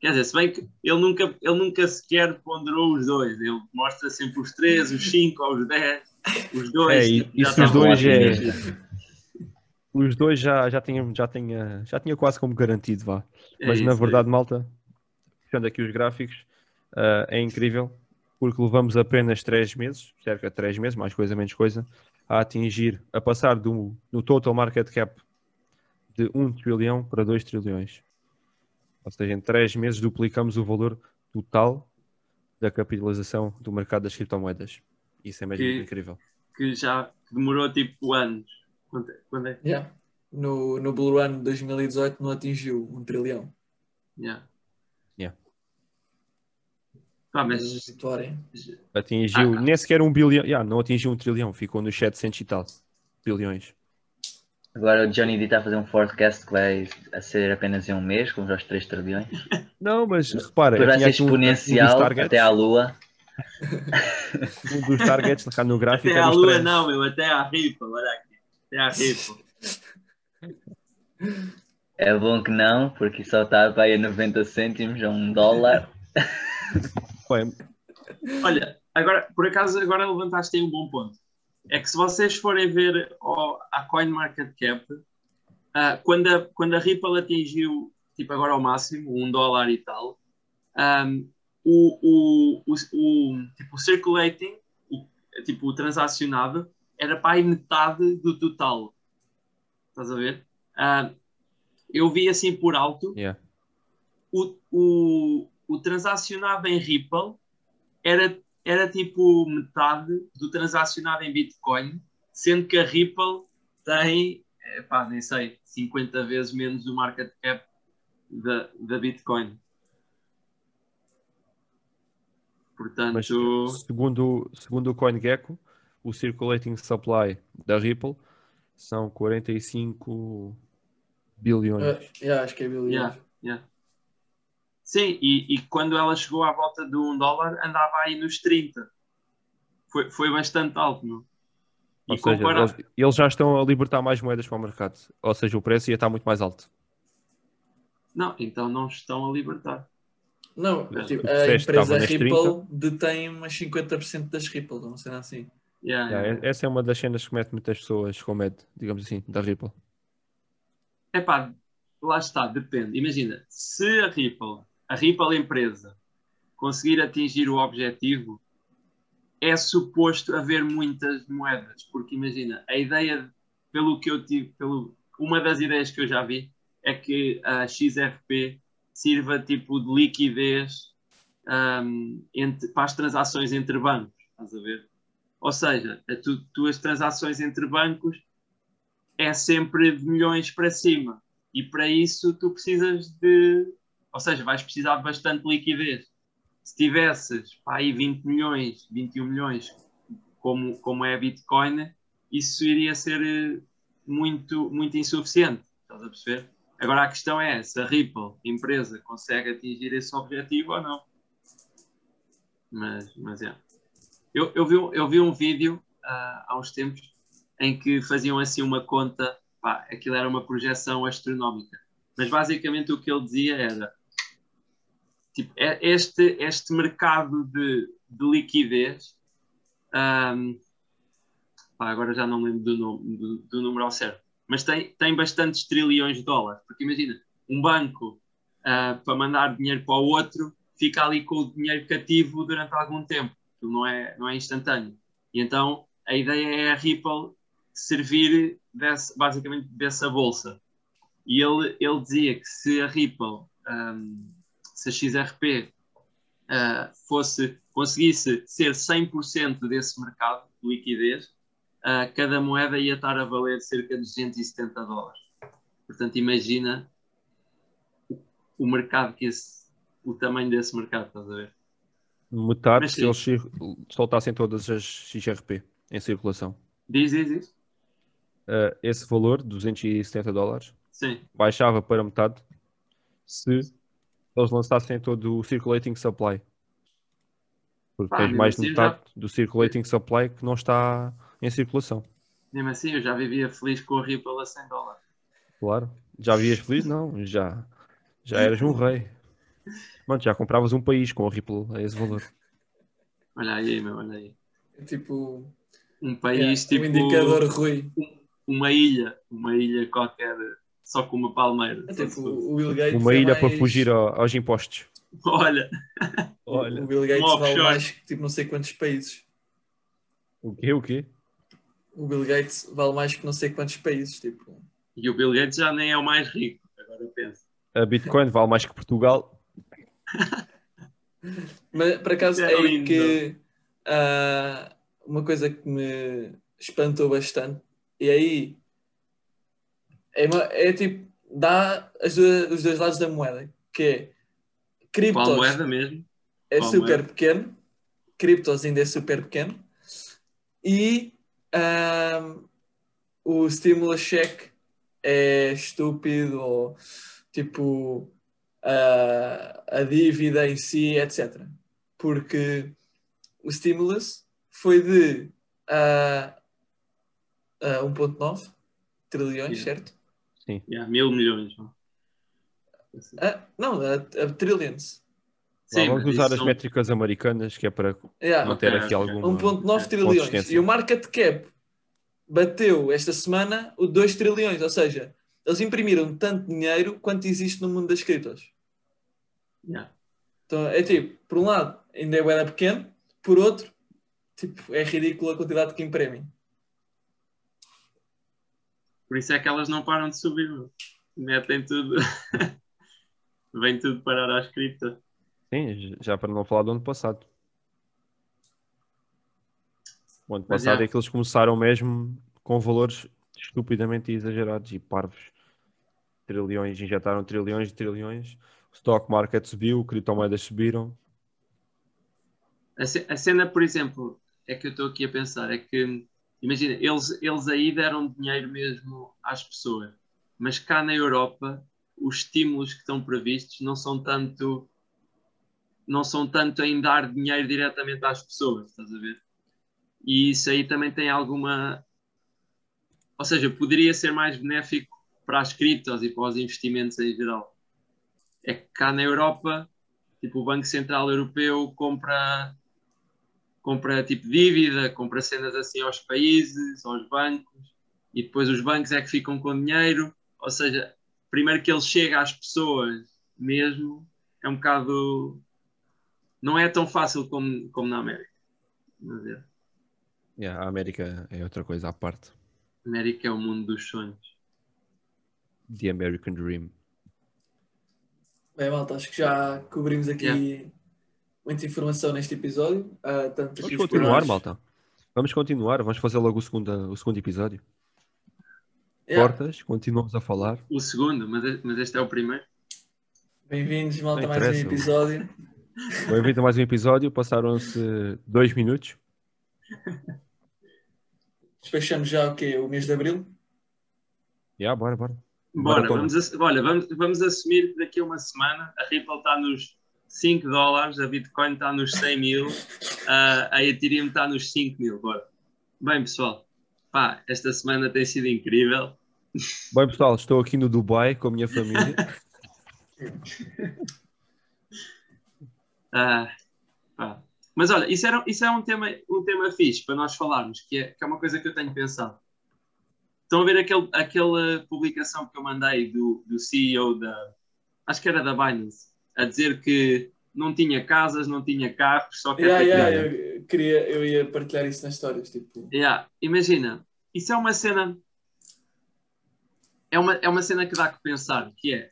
Quer dizer, se bem que ele nunca, ele nunca sequer ponderou os dois. Ele mostra sempre os três, os cinco ou os dez. Os dois. É, e- já isso os estavam dois é-. Os dois já, já, tinham, já, tinha, já tinha quase como garantido, vá. É Mas na isso, é verdade, malta, puxando aqui os gráficos, ah, é incrível, porque levamos apenas 3 meses, cerca de 3 meses, mais coisa, menos coisa, a atingir, a passar do, no total market cap de 1 trilhão para 2 trilhões. Ou seja, em 3 meses duplicamos o valor total da capitalização do mercado das criptomoedas. Isso é mesmo Que- incrível. que já demorou tipo anos. Quando, quando é? Yeah. No, no Bull Run de 2018 não atingiu um trilhão. Yeah. Pá, Mas vitória. Atingiu Ah. nem sequer um bilhão, yeah, não atingiu um trilhão, ficou nos 700 e tal bilhões. Agora o Johnny D está a fazer um forecast que vai a ser apenas em um mês, como já os 3 trilhões. Não, mas repara, vai ser tinha aqui um- um exponencial até à lua. um dos targets no gráfico até era à lua trends. não, meu, até à Ripple, olha aqui. Até à Ripple. É bom que não, porque só está a 90 cêntimos a um dólar. Bem, Olha, agora, por acaso, agora levantaste aí um bom ponto. É que se vocês forem ver ó, a CoinMarketCap, ah, quando, a, quando a Ripple atingiu, tipo agora ao máximo, um dólar e tal, ahm, o, o, o, o, tipo, o circulating, o, tipo, o transacionado, era para aí metade do total. Estás a ver? Ah, eu vi assim por alto, yeah. o, o, o transacionado em Ripple era, era tipo metade do transacionado em Bitcoin, sendo que a Ripple tem, eh, pá, nem sei, 50 vezes menos o market cap da, da Bitcoin. Portanto, Mas segundo, segundo o CoinGecko, o circulating supply da Ripple são 45 bilhões. Ah, yeah, acho que é bilhões. Yeah, yeah. Sim, e, e quando ela chegou à volta de um dólar, andava aí nos 30. Foi, foi bastante alto, não? E Ou seja, compara- eles, eles já estão a libertar mais moedas para o mercado. Ou seja, o preço ia estar muito mais alto. Não, então não estão a libertar. Não, tipo, a empresa Ripple detém umas 50% das Ripple, não sei assim. Yeah, Yeah, yeah. essa é uma das cenas que mete muitas pessoas com medo, digamos assim, da Ripple. Epá, lá está, depende. Imagina, se a Ripple, a Ripple empresa, conseguir atingir o objetivo, é suposto haver muitas moedas, porque imagina, a ideia, pelo que eu tive, pelo, uma das ideias que eu já vi, é que a XRP sirva tipo de liquidez um, entre, para as transações entre bancos, estás a ver? Ou seja, a tu, tuas transações entre bancos é sempre de milhões para cima. E para isso tu precisas de. Ou seja, vais precisar de bastante liquidez. Se tivesses pá, aí 20 milhões, 21 milhões, como, como é a Bitcoin, isso iria ser eh, muito, muito insuficiente. Estás a perceber? Agora a questão é se a Ripple, empresa, consegue atingir esse objetivo ou não. Mas, mas é. Eu, eu, vi, eu vi um vídeo uh, há uns tempos em que faziam assim uma conta, pá, aquilo era uma projeção astronómica. Mas basicamente o que ele dizia era tipo, é este, este mercado de, de liquidez, um, pá, agora já não lembro do, nome, do, do, número ao certo, mas tem, tem bastantes trilhões de dólares. Porque imagina, um banco uh, para mandar dinheiro para o outro fica ali com o dinheiro cativo durante algum tempo. Aquilo não é, não é instantâneo. E então a ideia é a Ripple servir desse, basicamente dessa bolsa. E ele, ele dizia que se a Ripple, um, se a XRP uh, fosse, conseguisse ser 100% desse mercado de liquidez, uh, cada moeda ia estar a valer cerca de 270 dólares. Portanto, imagina o, o mercado que esse, o tamanho desse mercado, estás a ver? Metade Mas se eles soltassem todas as XRP em circulação. Diz, diz, diz. Uh, esse valor, 270 dólares, Sim. baixava para metade se eles lançassem todo o circulating supply. Porque Pá, tens mais de assim metade do circulating supply que não está em circulação. Mesmo assim, eu já vivia feliz com a Ripple a 100 dólares. Claro. Já vias feliz? Não, já. Já eras um rei. Mano, já compravas um país com a Ripple a esse valor. Olha aí, meu, olha aí. É tipo, Um é, país um tipo. indicador Rui. Uma ilha. Uma ilha qualquer, só com uma palmeira. É tipo, o Bill Gates Uma é ilha para mais- fugir ao- aos impostos. Olha, Olha. O Bill Gates Um vale mais que tipo não sei quantos países. O quê? O quê? O Bill Gates vale mais que não sei quantos países. Tipo, e o Bill Gates já nem é o mais rico. Agora penso. A Bitcoin vale mais que Portugal. Mas por acaso É é que ah, uma coisa que me espantou bastante e aí é, uma- é tipo dá os dois lados da moeda que é Qual criptos moeda mesmo? é qual super moeda? pequeno criptos ainda é super pequeno e ahm, o stimulus check é estúpido ou tipo a, a dívida em si, etc. Porque o stimulus foi de ah, ah, 1.9 trilhões, Yeah. certo? Yeah, mil milhões. não? Ah, não, a, a trillions. Sim, vamos usar as são- métricas americanas que é para Yeah. manter ok, aqui ok. alguma 1.9 trilhões. E o market cap bateu esta semana o 2 trilhões. Ou seja, eles imprimiram tanto dinheiro quanto existe no mundo das criptos. Yeah. Então é tipo, por um lado, ainda é pequeno, por outro, tipo, é ridícula a quantidade que imprimem. Por isso é que elas não param de subir. meu. Metem tudo. Vem tudo parar às criptas. Sim, já para não falar do ano passado. O ano Mas, passado já. é que eles começaram mesmo com valores estupidamente exagerados e parvos. Trilhões, injetaram trilhões e trilhões. O stock market subiu, criptomoedas subiram. A cena, por exemplo, é que eu estou aqui a pensar, é que, imagina, eles, eles aí deram dinheiro mesmo às pessoas, mas cá na Europa, os estímulos que estão previstos não são tanto não são tanto em dar dinheiro diretamente às pessoas, estás a ver? E isso aí também tem alguma... Ou seja, poderia ser mais benéfico para as criptos e para os investimentos em geral. É que cá na Europa, tipo, o Banco Central Europeu compra compra tipo dívida, compra cenas assim aos países, aos bancos, e depois os bancos é que ficam com dinheiro. Ou seja, primeiro que ele chega às pessoas mesmo, é um bocado. Não é tão fácil como, como na América. Mas é, Yeah, a América é outra coisa à parte. América é o mundo dos sonhos. The American Dream. Bem, malta, acho que já cobrimos aqui Yeah. Muita informação neste episódio. ah, tanto Vamos os continuar, malta. Vamos continuar. Vamos fazer logo o segundo, o segundo episódio. Yeah. Cortas, continuamos a falar. O segundo, mas, e- mas este é o primeiro. Bem-vindos, malta, mais um episódio. Bem-vindo a mais um episódio. Passaram-se dois minutos. Despachamos já o quê? O mês de Abril? Yeah, bora, bora. Bora, Maratona. vamos, olha, vamos, vamos assumir que daqui a uma semana a Ripple está nos 5 dólares, a Bitcoin está nos 100 mil, ah, a Ethereum está nos 5 mil. Bora. Bem, pessoal, pá, esta semana tem sido incrível. Bem, pessoal, estou aqui no Dubai com a minha família. Ah, pá. Mas olha, isso, era, isso é um tema, um tema fixe para nós falarmos, que é, que é uma coisa que eu tenho pensado. Estão a ver aquele, aquela publicação que eu mandei do, do CEO da, acho que era da Binance, a dizer que não tinha casas, não tinha carros, só que Yeah, yeah, eu, queria, eu ia partilhar isso nas histórias. Tipo, Yeah, imagina, isso é uma cena. É uma, é uma cena que dá que pensar, que é.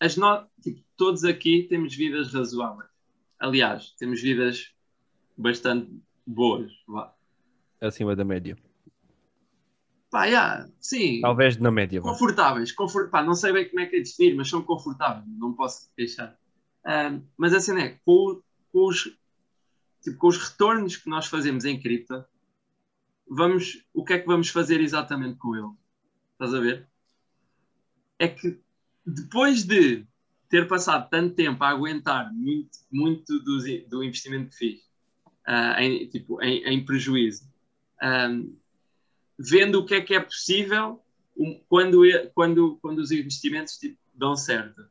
As no... tipo, todos aqui temos vidas razoáveis. Aliás, temos vidas bastante boas. Vá. acima da média. Pá, yeah, sim. Talvez na média. Confortáveis. Confort... Pá, não sei bem como é que é definir, mas são confortáveis. Não posso queixar. Ahm, mas a cena é, com, com os, tipo, com os retornos que nós fazemos em cripto, vamos, o que é que vamos fazer exatamente com ele? Estás a ver? É que depois de ter passado tanto tempo a aguentar muito, muito do, do investimento que fiz, ah, em, tipo, em, em prejuízo, ahm, vendo o que é que é possível quando, e- quando, quando os investimentos tipo, dão certo.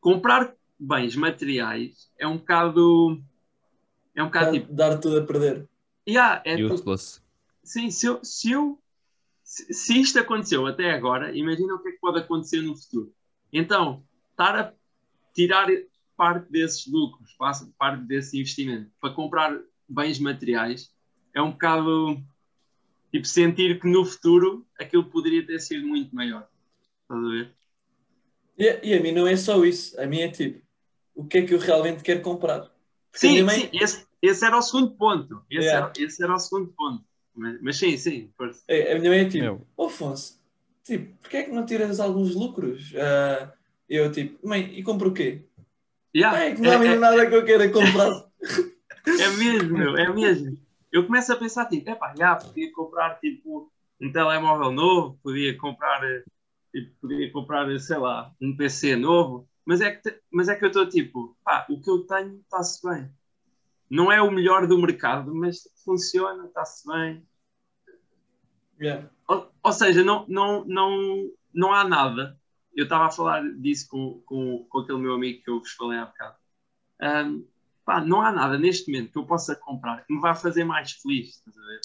Comprar bens materiais é um bocado. É um bocado dar, tipo. dar tudo a perder. Yeah, é Useless. sim, se eu, se, eu se, isto aconteceu até agora, imagina o que é que pode acontecer no futuro. Então, estar a tirar parte desses lucros, parte desse investimento, para comprar bens materiais, é um bocado tipo sentir que no futuro aquilo poderia ter sido muito maior. Estás a ver? E, e a mim não é só isso. A mim é tipo, o que é que eu realmente quero comprar? Porque Sim, mãe- sim esse, esse era o segundo ponto. Esse, Yeah. era, esse era o segundo ponto. Mas, mas sim, sim. força. A a minha mãe é tipo, Meu. "Oh, Afonso, tipo, porquê é que não tiras alguns lucros? Ah, eu tipo, mãe, e compro o quê? Yeah, Ah, é que não há é- mesmo nada que eu queira comprar. É mesmo, é mesmo. Eu começo a pensar, tipo, epá, já, podia comprar, tipo, um telemóvel novo, podia comprar, eh, tipo, podia comprar, eh, sei lá, um PC novo, mas é que, mas é que eu estou, tipo, pá, o que eu tenho está-se bem. Não é o melhor do mercado, mas funciona, está-se bem. Yeah. Ou, ou seja, não, não, não, não há nada. Eu estava a falar disso com, com, com aquele meu amigo que eu vos falei há bocado. Ahm, pá, não há nada neste momento que eu possa comprar que me vá fazer mais feliz. Estás a ver?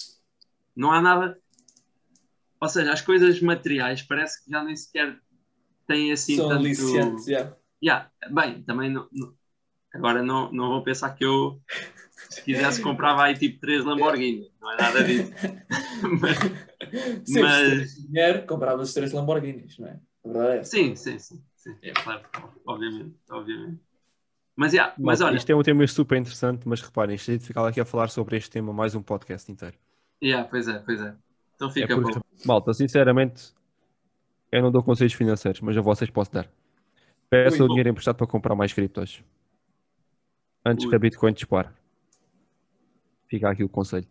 Não há nada. Ou seja, as coisas materiais parece que já nem sequer têm assim São tanto. aliciantes, yeah. Yeah, bem, também não, não- agora não, não vou pensar que eu se quisesse comprava aí tipo três Lamborghini, não é nada disso. mas, Sim, Mas- se tivesse dinheiro, comprava os três Lamborghinis, não é? A verdade é sim, sim, sim, sim, é claro, obviamente, obviamente. Mas, yeah, mas Malta, olha, Isto é um tema super interessante, mas reparem, isto é de ficar aqui a falar sobre este tema mais um podcast inteiro. yeah, pois é, pois é. Então É fica porque, bom. malta, sinceramente, eu não dou conselhos financeiros, mas a vocês posso dar. Peça Ui, o bom. dinheiro emprestado para comprar mais criptos. Antes Ui. que a Bitcoin dispare. Fica aqui o conselho.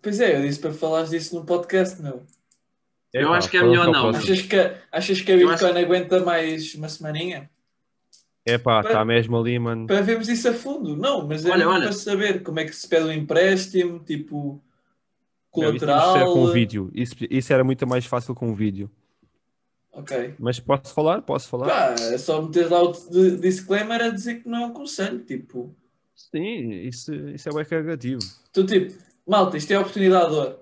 Pois é, eu disse para falares disso no podcast, meu. Eu Epá, acho que é melhor não. Achas que, achas que a Eu Bitcoin acho- aguenta mais uma semaninha? Epá, Para- está mesmo ali, mano. Para vermos isso a fundo. Não, mas é Olha, olha. para saber como é que se pede o empréstimo, tipo, Meu, isso temos de ser colateral. com um vídeo. Isso, isso era muito mais fácil com um vídeo. Ok. Mas posso falar? Posso falar? Pá, é só meter lá o disclaimer a dizer que não é um conselho, tipo. Sim, isso, isso é bem cagativo. Tu tipo, malta, isto é a oportunidade.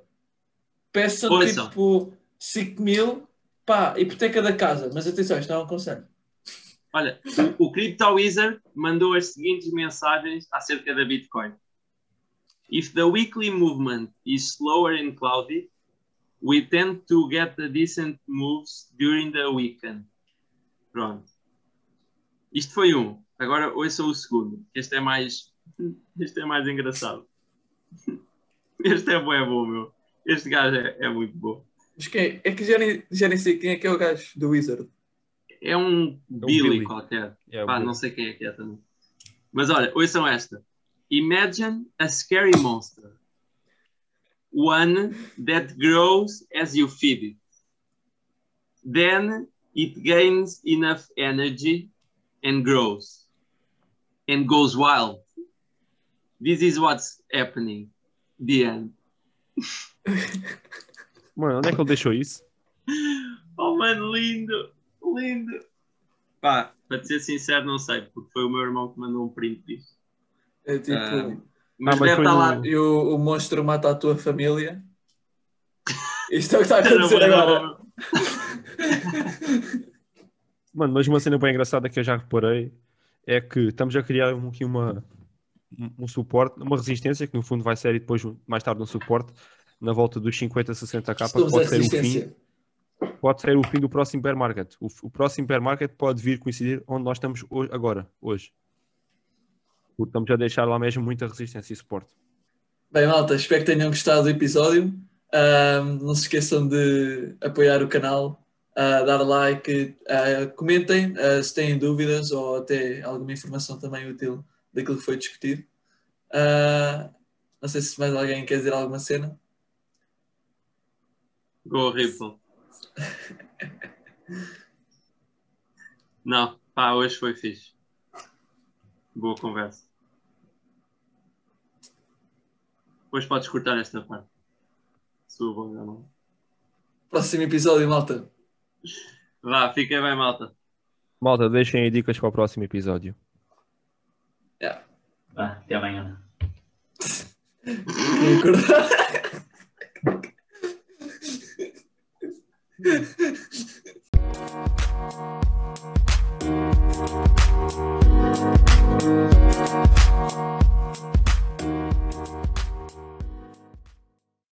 Peçam Ouçam. tipo 5 mil, pá, hipoteca da casa. Mas atenção, isto não é um conselho. Olha, o, Crypto Wizard mandou as seguintes mensagens acerca da Bitcoin. If the weekly movement is slower and cloudy, we tend to get the decent moves during the weekend. Pronto. Isto foi um. Agora ouçam o segundo. Este é mais. Este é mais engraçado. Este é bom, é bom, meu. Este gajo é, é muito bom. Mas quem? É que já nem, já nem sei quem é que é o gajo do Wizard. É um Billy, Billy. qualquer. É, Pá, Billy. não sei quem é que é também. Mas olha, ouçam esta. Imagine a scary monster. One that grows as you feed it. Then it gains enough energy and grows and goes wild. This is what's happening. The end. Mano, onde é que ele deixou isso? Oh, mano, lindo, lindo. Pá, para te ser sincero, não sei, porque foi o meu irmão que mandou um print disso. É tipo. Ah, Mas mas deve estar no- lá. E o, o monstro mata a tua família. Isto é o que está a acontecer agora. Mano, mas uma cena bem engraçada que eu já reparei é que estamos a criar um- aqui uma, um, suporte, uma resistência que no fundo vai ser e depois mais tarde um suporte na volta dos 50, 60k que Somos a pode ser o fim resistência. Pode ser o fim do próximo bear market. O, o próximo bear market pode vir coincidir onde nós estamos hoje, agora, hoje. Porque estamos a deixar lá mesmo muita resistência e suporte. Bem, malta, espero que tenham gostado do episódio. Ahm, não se esqueçam de apoiar o canal, ah, dar like, ah, comentem se têm dúvidas ou até alguma informação também útil daquilo que foi discutido. Ah, não sei se mais alguém quer dizer alguma cena. Go Ripple. Não, pá, hoje foi fixe. Boa conversa. Depois podes cortar esta parte. Sua bom, não. Próximo episódio, malta. Vá, fiquem bem, malta. Malta, deixem aí dicas para o próximo episódio. Vá, até amanhã. Thank you.